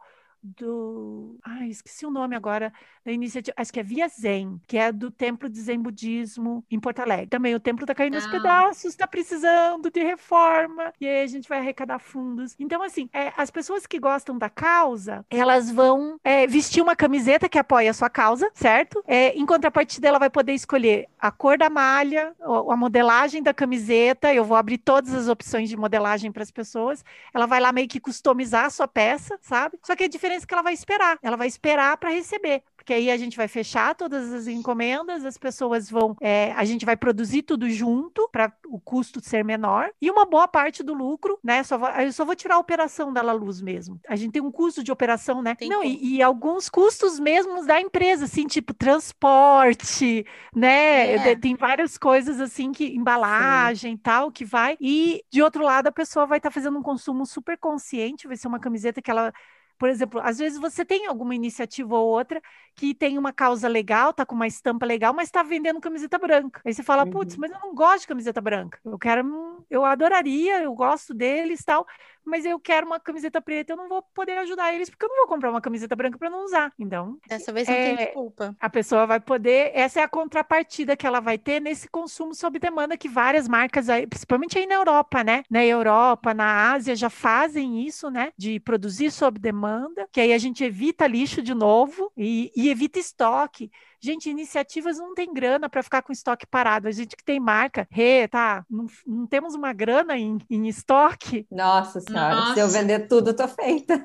[SPEAKER 5] do. Ai, esqueci o nome agora da iniciativa. Acho que é Via Zen, que é do Templo de Zen Budismo em Porto Alegre. Também o templo está caindo aos pedaços, está precisando de reforma, e aí a gente vai arrecadar fundos. Então, assim, é, as pessoas que gostam da causa, elas vão é, vestir uma camiseta que apoia a sua causa, certo? É, em contrapartida, ela vai poder escolher a cor da malha, a modelagem da camiseta. Eu vou abrir todas as opções de modelagem para as pessoas. Ela vai lá meio que customizar a sua peça, sabe? Só que é que ela vai esperar. Ela vai esperar para receber porque aí a gente vai fechar todas as encomendas, as pessoas vão, é, a gente vai produzir tudo junto para o custo ser menor e uma boa parte do lucro, né? Só vou, eu só vou tirar a operação da La Luz mesmo. A gente tem um custo de operação, né? Tem Não, e, e, alguns custos mesmos da empresa, assim, tipo transporte, né? É. Tem várias coisas assim que embalagem e tal que vai. E de outro lado, a pessoa vai estar tá fazendo um consumo super consciente, vai ser uma camiseta que ela por exemplo, às vezes você tem alguma iniciativa ou outra que tem uma causa legal, tá com uma estampa legal, mas está vendendo camiseta branca. Aí você fala, uhum. putz, mas eu não gosto de camiseta branca. Eu quero, eu adoraria, eu gosto deles tal, mas eu quero uma camiseta preta, eu não vou poder ajudar eles porque eu não vou comprar uma camiseta branca para não usar. Então,
[SPEAKER 3] dessa vez não é, tem desculpa.
[SPEAKER 5] A pessoa vai poder, essa é a contrapartida que ela vai ter nesse consumo sob demanda que várias marcas aí, principalmente aí na Europa, né? Na Europa, na Ásia já fazem isso, né? De produzir sob demanda, que aí a gente evita lixo de novo e, e evita estoque. Gente, iniciativas não tem grana para ficar com estoque parado. A gente que tem marca, Rê, tá? Não, não temos uma grana em, em estoque.
[SPEAKER 2] Nossa senhora, Nossa. se eu vender tudo, tô feita.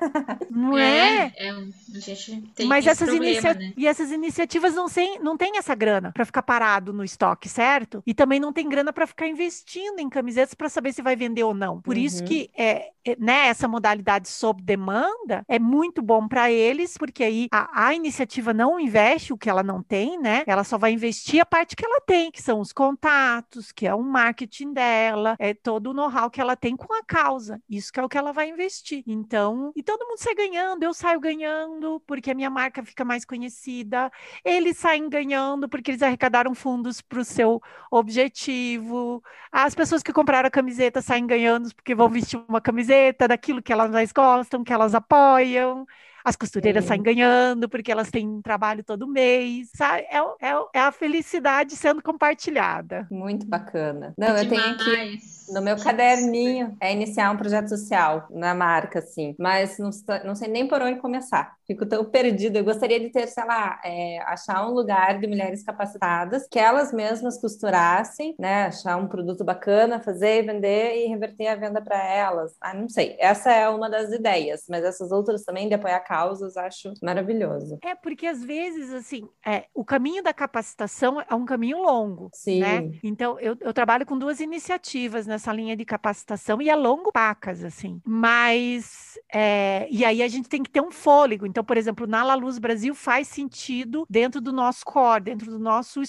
[SPEAKER 5] Não é?
[SPEAKER 4] é? é a gente tem
[SPEAKER 5] Mas essas
[SPEAKER 4] problema, né?
[SPEAKER 5] E essas iniciativas não, sem, não têm essa grana para ficar parado no estoque, certo? E também não tem grana para ficar investindo em camisetas para saber se vai vender ou não. Por uhum. isso que é, é, né, essa modalidade sob demanda é muito bom para eles, porque aí a, a iniciativa não investe o que ela não tem, né? Ela só vai investir a parte que ela tem, que são os contatos, que é o marketing dela, é todo o know-how que ela tem com a causa. Isso que é o que ela vai investir. Então, e todo mundo sai ganhando, eu saio ganhando, porque a minha marca fica mais conhecida, eles saem ganhando porque eles arrecadaram fundos para o seu objetivo. As pessoas que compraram a camiseta saem ganhando porque vão vestir uma camiseta daquilo que elas mais gostam, que elas apoiam. As costureiras saem ganhando porque elas têm trabalho todo mês. Sabe? É, é, é a felicidade sendo compartilhada.
[SPEAKER 2] Muito bacana. Não, eu tenho aqui no meu caderninho é iniciar um projeto social na marca, assim, mas não, não sei nem por onde começar. Fico tão perdida. Eu gostaria de ter, sei lá, é, achar um lugar de mulheres capacitadas que elas mesmas costurassem, né? Achar um produto bacana, fazer, vender e reverter a venda para elas. Ah, não sei. Essa é uma das ideias, mas essas outras também de apoiar causas, acho maravilhoso.
[SPEAKER 5] É, porque às vezes, assim, é, o caminho da capacitação é um caminho longo,
[SPEAKER 2] Sim.
[SPEAKER 5] né? Então, eu, eu trabalho com duas iniciativas nessa linha de capacitação e a longo pacas, assim. Mas, é, e aí a gente tem que ter um fôlego. Então, por exemplo, na La Luz Brasil faz sentido dentro do nosso core, dentro do nosso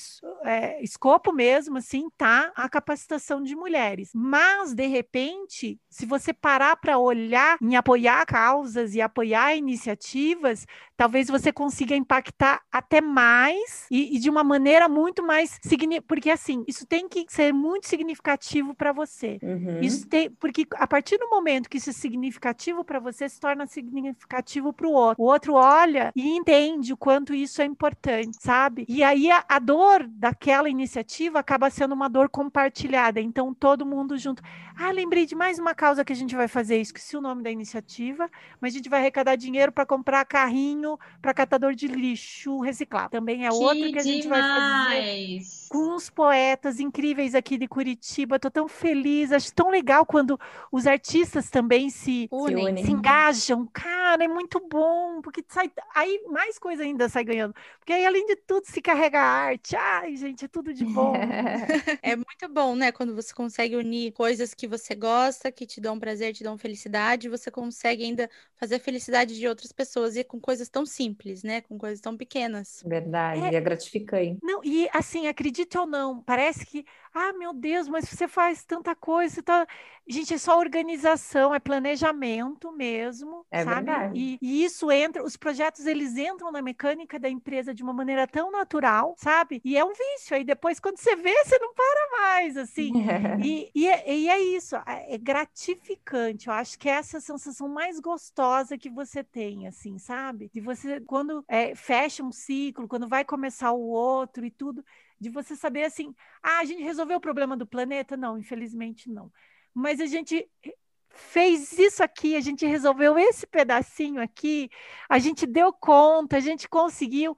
[SPEAKER 5] é, escopo mesmo, assim, tá a capacitação de mulheres. Mas, de repente, se você parar para olhar em apoiar causas e apoiar iniciativas, talvez você consiga impactar até mais e, e de uma maneira muito mais significativa, porque assim, isso tem que ser muito significativo para você.
[SPEAKER 2] Uhum.
[SPEAKER 5] Isso tem, porque a partir do momento que isso é significativo para você, se torna significativo para o outro. O outro olha e entende o quanto isso é importante, sabe? E aí a, a dor daquela iniciativa acaba sendo uma dor compartilhada. Então todo mundo junto. Ah, lembrei de mais uma causa que a gente vai fazer. Esqueci o nome da iniciativa, mas a gente vai arrecadar dinheiro para comprar carrinho para catador de lixo reciclado. Também é que outro que a gente demais. vai fazer com uns poetas incríveis aqui de Curitiba. Tô tão feliz, acho tão legal quando os artistas também se unem, se, se engajam. Cara, é muito bom, porque sai aí mais coisa ainda sai ganhando. Porque aí além de tudo se carrega a arte. Ai, gente, é tudo de bom.
[SPEAKER 3] é muito bom, né, quando você consegue unir coisas que você gosta, que te dão prazer, te dão felicidade, você consegue ainda fazer a felicidade de outras pessoas e com coisas tão simples, né, com coisas tão pequenas.
[SPEAKER 2] Verdade, é, é gratificante.
[SPEAKER 5] Não, e assim, acredite ou não, parece que ah, meu Deus, mas você faz tanta coisa, você tá... Gente, é só organização, é planejamento mesmo,
[SPEAKER 2] é
[SPEAKER 5] sabe?
[SPEAKER 2] Verdade.
[SPEAKER 5] E, e, isso entra, os projetos eles entram na mecânica da empresa de uma maneira tão natural, sabe? E é um vício. Aí depois, quando você vê, você não para mais, assim. e, e, é, e, é isso, é gratificante. Eu acho que é essa sensação mais gostosa que você tem, assim, sabe? De você, quando é, fecha um ciclo, quando vai começar o outro e tudo de você saber assim, ah, a gente resolveu o problema do planeta? Não, infelizmente não. Mas a gente fez isso aqui, a gente resolveu esse pedacinho aqui, a gente deu conta, a gente conseguiu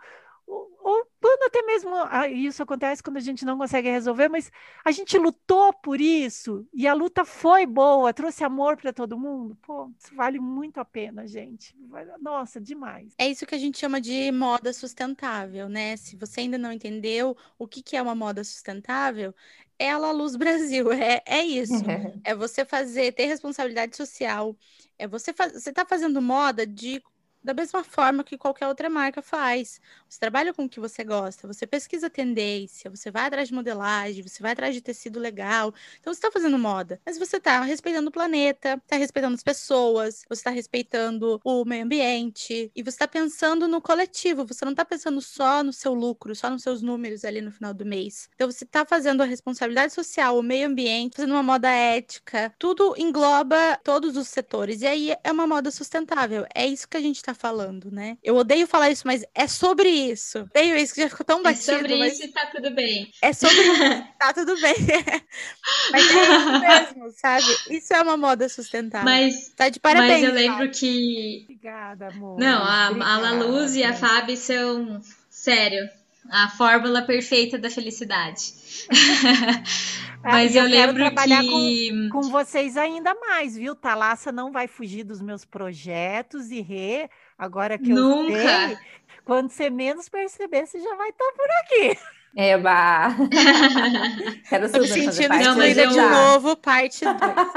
[SPEAKER 5] ou quando até mesmo ah, isso acontece quando a gente não consegue resolver, mas a gente lutou por isso e a luta foi boa, trouxe amor para todo mundo. Pô, isso vale muito a pena, gente. Nossa, demais.
[SPEAKER 3] É isso que a gente chama de moda sustentável, né? Se você ainda não entendeu o que, que é uma moda sustentável, é a La Luz Brasil, é, é isso. é você fazer, ter responsabilidade social. É você, faz, você tá fazendo moda de da mesma forma que qualquer outra marca faz. Você trabalha com o que você gosta, você pesquisa tendência, você vai atrás de modelagem, você vai atrás de tecido legal. Então você está fazendo moda, mas você está respeitando o planeta, está respeitando as pessoas, você está respeitando o meio ambiente e você está pensando no coletivo. Você não está pensando só no seu lucro, só nos seus números ali no final do mês. Então você está fazendo a responsabilidade social, o meio ambiente, fazendo uma moda ética. Tudo engloba todos os setores e aí é uma moda sustentável. É isso que a gente está falando, né? Eu odeio falar isso, mas é sobre isso. Odeio isso, que já ficou tão batido.
[SPEAKER 4] É sobre
[SPEAKER 3] mas...
[SPEAKER 4] isso e tá tudo bem.
[SPEAKER 3] É sobre isso, tá tudo bem. mas é isso mesmo, sabe? Isso é uma moda sustentável.
[SPEAKER 4] Mas,
[SPEAKER 3] tá de parabéns.
[SPEAKER 4] Mas eu lembro que...
[SPEAKER 5] Obrigada, amor.
[SPEAKER 4] Não, a, Obrigada. a La Luz e a Fábio são... Sério, A fórmula perfeita da felicidade. Mas
[SPEAKER 5] e
[SPEAKER 4] eu,
[SPEAKER 5] quero
[SPEAKER 4] lembro
[SPEAKER 5] trabalhar
[SPEAKER 4] que.
[SPEAKER 5] com, com vocês ainda mais, viu? Thalassa não vai fugir dos meus projetos e Rê, agora que eu
[SPEAKER 4] Nunca.
[SPEAKER 5] sei, quando você menos perceber, você já vai estar por aqui.
[SPEAKER 2] Eba! Quero
[SPEAKER 3] Tô me
[SPEAKER 2] super fazer
[SPEAKER 3] sentindo
[SPEAKER 2] parte
[SPEAKER 3] excluída
[SPEAKER 4] eu-
[SPEAKER 3] de
[SPEAKER 2] já.
[SPEAKER 3] novo, parte 2.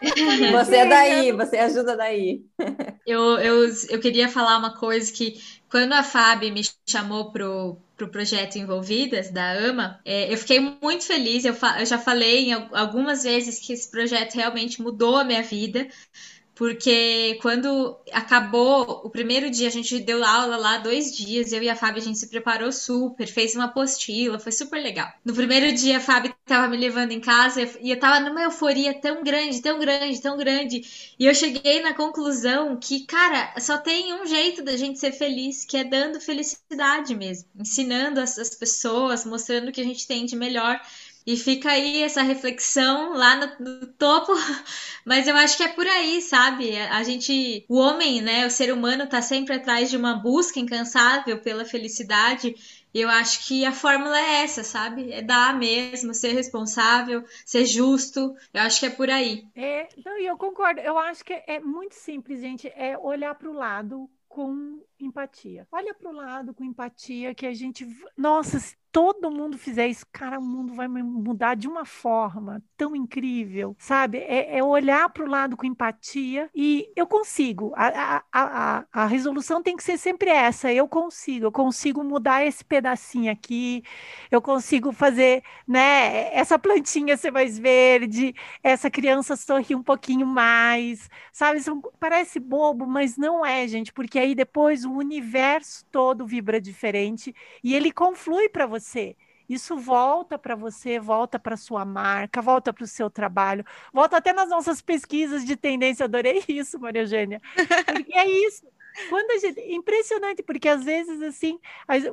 [SPEAKER 2] Você é daí, você ajuda daí.
[SPEAKER 4] Eu, eu, eu queria falar uma coisa que quando a Fábio me chamou pro, pro projeto Envolvidas, da AMA, é, eu fiquei muito feliz. Eu, fa- eu já falei algumas vezes que esse projeto realmente mudou a minha vida. Porque quando acabou o primeiro dia, a gente deu aula lá dois dias, eu e a Fábio, a gente se preparou super, fez uma apostila, foi super legal. No primeiro dia, a Fábio tava me levando em casa e eu tava numa euforia tão grande, tão grande, tão grande. E eu cheguei na conclusão que, cara, só tem um jeito da gente ser feliz, que é dando felicidade mesmo, ensinando as, as pessoas, mostrando o que a gente tem de melhor. E fica aí essa reflexão lá no, no topo, mas eu acho que é por aí, sabe? A gente, o homem, né, o ser humano tá sempre atrás de uma busca incansável pela felicidade. E eu acho que a fórmula é essa, sabe? É dar mesmo, ser responsável, ser justo. Eu acho que é por aí.
[SPEAKER 5] É, não, eu concordo. Eu acho que é muito simples, gente. É olhar para o lado com empatia. Olha para o lado com empatia que a gente. Nossa, todo mundo fizer isso, cara, o mundo vai mudar de uma forma tão incrível, sabe? É, é olhar para o lado com empatia e eu consigo. A, a, a, a resolução tem que ser sempre essa. Eu consigo, eu consigo mudar esse pedacinho aqui, eu consigo fazer, né? Essa plantinha ser mais verde, essa criança sorrir um pouquinho mais, sabe? Isso parece bobo, mas não é, gente, porque aí depois o universo todo vibra diferente e ele conflui para você. Isso volta para você, volta para sua marca, volta para o seu trabalho, volta até nas nossas pesquisas de tendência. Adorei isso, Maria Eugênia. Porque é isso. Quando gente, impressionante, porque às vezes assim,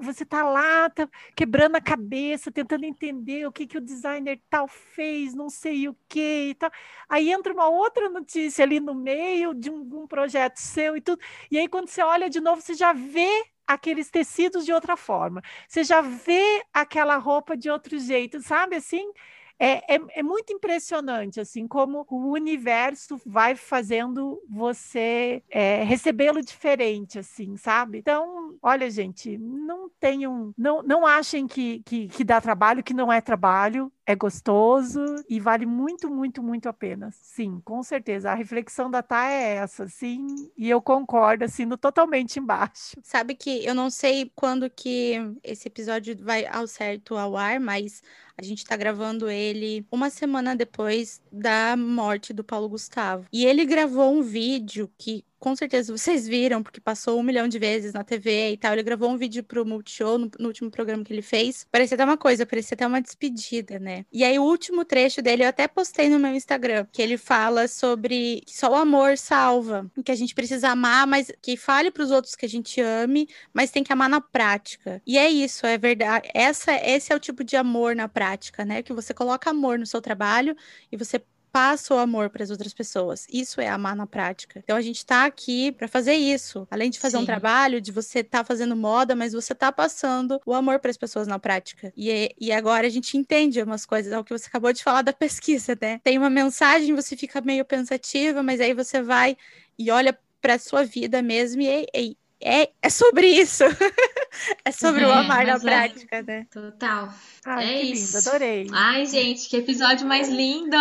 [SPEAKER 5] você tá lá, tá quebrando a cabeça, tentando entender o que que o designer tal fez, não sei o que e tal. Aí entra uma outra notícia ali no meio de um, um projeto seu e tudo. E aí quando você olha de novo, você já vê aqueles tecidos de outra forma. Você já vê aquela roupa de outro jeito, sabe? Assim, é, é, é, muito impressionante, assim, como o universo vai fazendo você é, recebê-lo diferente, assim, sabe? Então, olha, gente, não tenham, não, não achem que, que, que dá trabalho, que não é trabalho, é gostoso e vale muito, muito, muito a pena. Sim, com certeza. A reflexão da Tá é essa, sim, e eu concordo, assim, no totalmente embaixo.
[SPEAKER 3] Sabe que eu não sei quando que esse episódio vai ao certo ao ar, mas a gente tá gravando ele uma semana depois da morte do Paulo Gustavo. E ele gravou um vídeo que com certeza vocês viram, porque passou um milhão de vezes na TV e tal. Ele gravou um vídeo pro Multishow, no, no último programa que ele fez. Parecia até uma coisa, parecia até uma despedida, né? E aí, o último trecho dele eu até postei no meu Instagram, que ele fala sobre que só o amor salva, que a gente precisa amar, mas que fale pros outros que a gente ame, mas tem que amar na prática. E é isso, é verdade. Essa, esse é o tipo de amor na prática, né? Que você coloca amor no seu trabalho e você passa o amor para as outras pessoas. Isso é amar na prática. Então a gente está aqui para fazer isso. Além de fazer Sim. um trabalho, de você estar tá fazendo moda, mas você está passando o amor para as pessoas na prática. E, e agora a gente entende umas coisas, é o que você acabou de falar da pesquisa, né? Tem uma mensagem, você fica meio pensativa, mas aí você vai e olha para sua vida mesmo e, e é, é sobre isso. é sobre é, o amar na prática, né?
[SPEAKER 4] Total.
[SPEAKER 5] Ai,
[SPEAKER 4] é
[SPEAKER 5] que
[SPEAKER 4] isso.
[SPEAKER 5] lindo, adorei.
[SPEAKER 4] Ai, gente, que episódio mais lindo!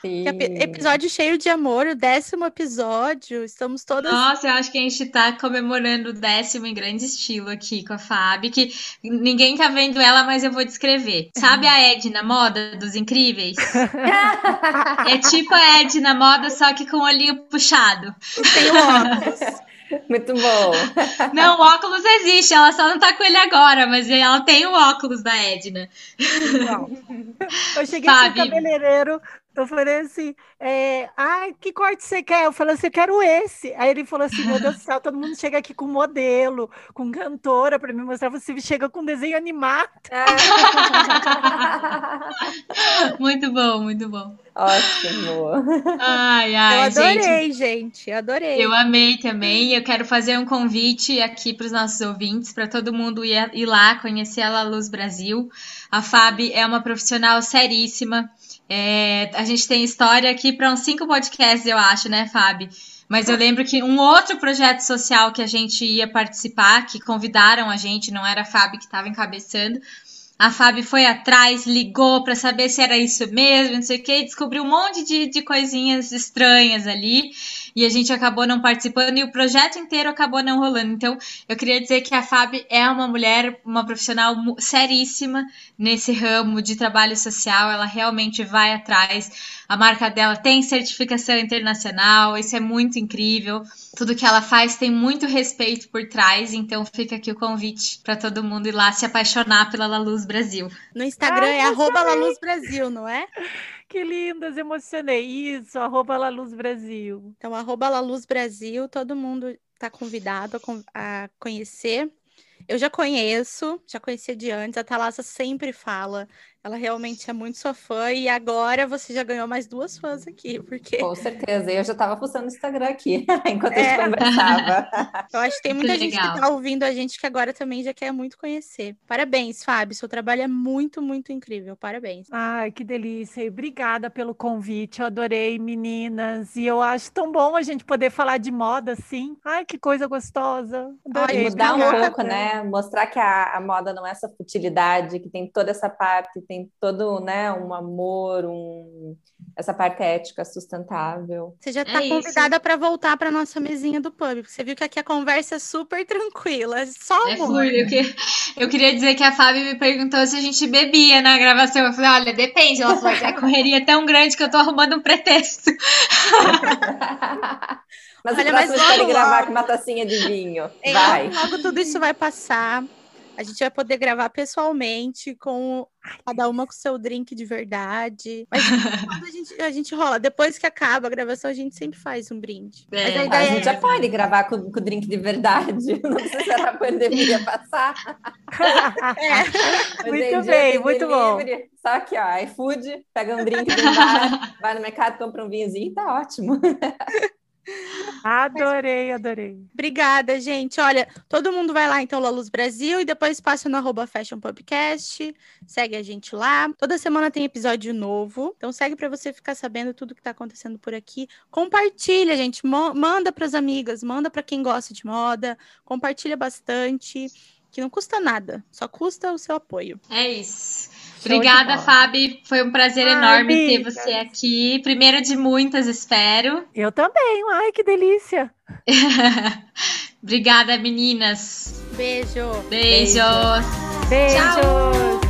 [SPEAKER 3] Que episódio cheio de amor, o décimo episódio. Estamos todas.
[SPEAKER 4] Nossa, eu acho que a gente tá comemorando o décimo em grande estilo aqui com a Fábio, que ninguém tá vendo ela, mas eu vou descrever. Sabe a Edna Moda dos Incríveis? é tipo a Edna Moda, só que com o olhinho puxado.
[SPEAKER 3] Tem óculos.
[SPEAKER 2] Muito bom.
[SPEAKER 4] Não, o óculos existe, ela só não tá com ele agora, mas ela tem o óculos da Edna.
[SPEAKER 5] Não. Eu cheguei Fábio. no cabeleireiro Eu falei assim, é, ai, que corte você quer? Eu falei assim, eu quero esse. Aí ele falou assim, meu Deus do céu, todo mundo chega aqui com modelo, com cantora para me mostrar, você chega com desenho animado.
[SPEAKER 4] muito bom, muito bom.
[SPEAKER 2] Ótimo.
[SPEAKER 4] Ai, ai,
[SPEAKER 3] eu adorei,
[SPEAKER 4] gente.
[SPEAKER 3] gente. Adorei.
[SPEAKER 4] Eu amei também. Eu quero fazer um convite aqui para os nossos ouvintes, para todo mundo ir, ir lá conhecer a La Luz Brasil. A Fábio é uma profissional seríssima. É, a gente tem história aqui para uns cinco podcasts, eu acho, né, Fábio? Mas eu lembro que um outro projeto social que a gente ia participar, que convidaram a gente, não era a Fábio que estava encabeçando, a Fábio foi atrás, ligou para saber se era isso mesmo, não sei o que, descobriu um monte de, de coisinhas estranhas ali e a gente acabou não participando e o projeto inteiro acabou não rolando. Então, eu queria dizer que a Fábio é uma mulher, uma profissional seríssima nesse ramo de trabalho social, ela realmente vai atrás. A marca dela tem certificação internacional, isso é muito incrível. Tudo que ela faz tem muito respeito por trás, então fica aqui o convite para todo mundo ir lá se apaixonar pela La Luz Brasil.
[SPEAKER 3] No Instagram é arroba La Luz Brasil, não é?
[SPEAKER 5] Que lindas, emocionei. Isso, arroba La Luz Brasil.
[SPEAKER 3] Então, arroba La Luz Brasil, todo mundo está convidado a, a conhecer. Eu já conheço, já conhecia de antes, a Thalassa sempre fala ela realmente é muito sua fã e agora você já ganhou mais duas fãs aqui, porque...
[SPEAKER 2] Com certeza, eu já estava postando no Instagram aqui, enquanto é. a gente conversava.
[SPEAKER 3] Eu acho que tem muita gente que está ouvindo a gente que agora também já quer muito conhecer. Parabéns, Fábio, seu trabalho é muito, muito incrível, parabéns.
[SPEAKER 5] Ai, que delícia, e obrigada pelo convite, eu adorei, meninas, e eu acho tão bom a gente poder falar de moda assim. Ai, que coisa gostosa,
[SPEAKER 2] adorei. Ai, mudar um pouco, né, mostrar que a, a moda não é essa futilidade, que tem toda essa parte, tem todo, né, um amor, um essa parte ética sustentável.
[SPEAKER 3] Você já está é convidada para voltar para nossa mesinha do pub. Você viu que aqui a conversa é super tranquila, é só
[SPEAKER 4] é amor. É eu, que... eu queria dizer que a Fábio me perguntou se a gente bebia na gravação. Eu falei, olha, depende. Ela falou que a correria é tão grande que eu tô arrumando um pretexto.
[SPEAKER 2] Mas Olha, mas logo, gravar com uma tacinha de vinho. É, vai.
[SPEAKER 3] Logo tudo isso vai passar. A gente vai poder gravar pessoalmente com cada uma com seu drink de verdade. Mas a gente, a gente rola. Depois que acaba a gravação, a gente sempre faz um brinde.
[SPEAKER 2] É. a, a, gente é... já pode gravar com, com drink de verdade. Não precisa a pandemia passar.
[SPEAKER 5] É. Muito bem, muito bom.
[SPEAKER 2] Só que, ó, iFood, pega um drink vai no mercado, compra um vinhozinho, tá ótimo.
[SPEAKER 5] Adorei, adorei.
[SPEAKER 3] Obrigada, gente. Olha, todo mundo vai lá então, Luz Brasil, e depois passa no arroba Fashion Podcast, segue a gente lá. Toda semana tem episódio novo, então segue para você ficar sabendo tudo que tá acontecendo por aqui. Compartilha, gente, manda para as amigas, manda para quem gosta de moda, compartilha bastante, que não custa nada, só custa o seu apoio.
[SPEAKER 4] É isso. Obrigada, Fábio. Foi um prazer Ai, enorme amiga. ter você aqui. Primeiro de muitas, espero.
[SPEAKER 5] Eu também. Ai, que delícia.
[SPEAKER 4] Obrigada, meninas.
[SPEAKER 3] Beijo.
[SPEAKER 4] Beijos.
[SPEAKER 5] Beijos. Tchau.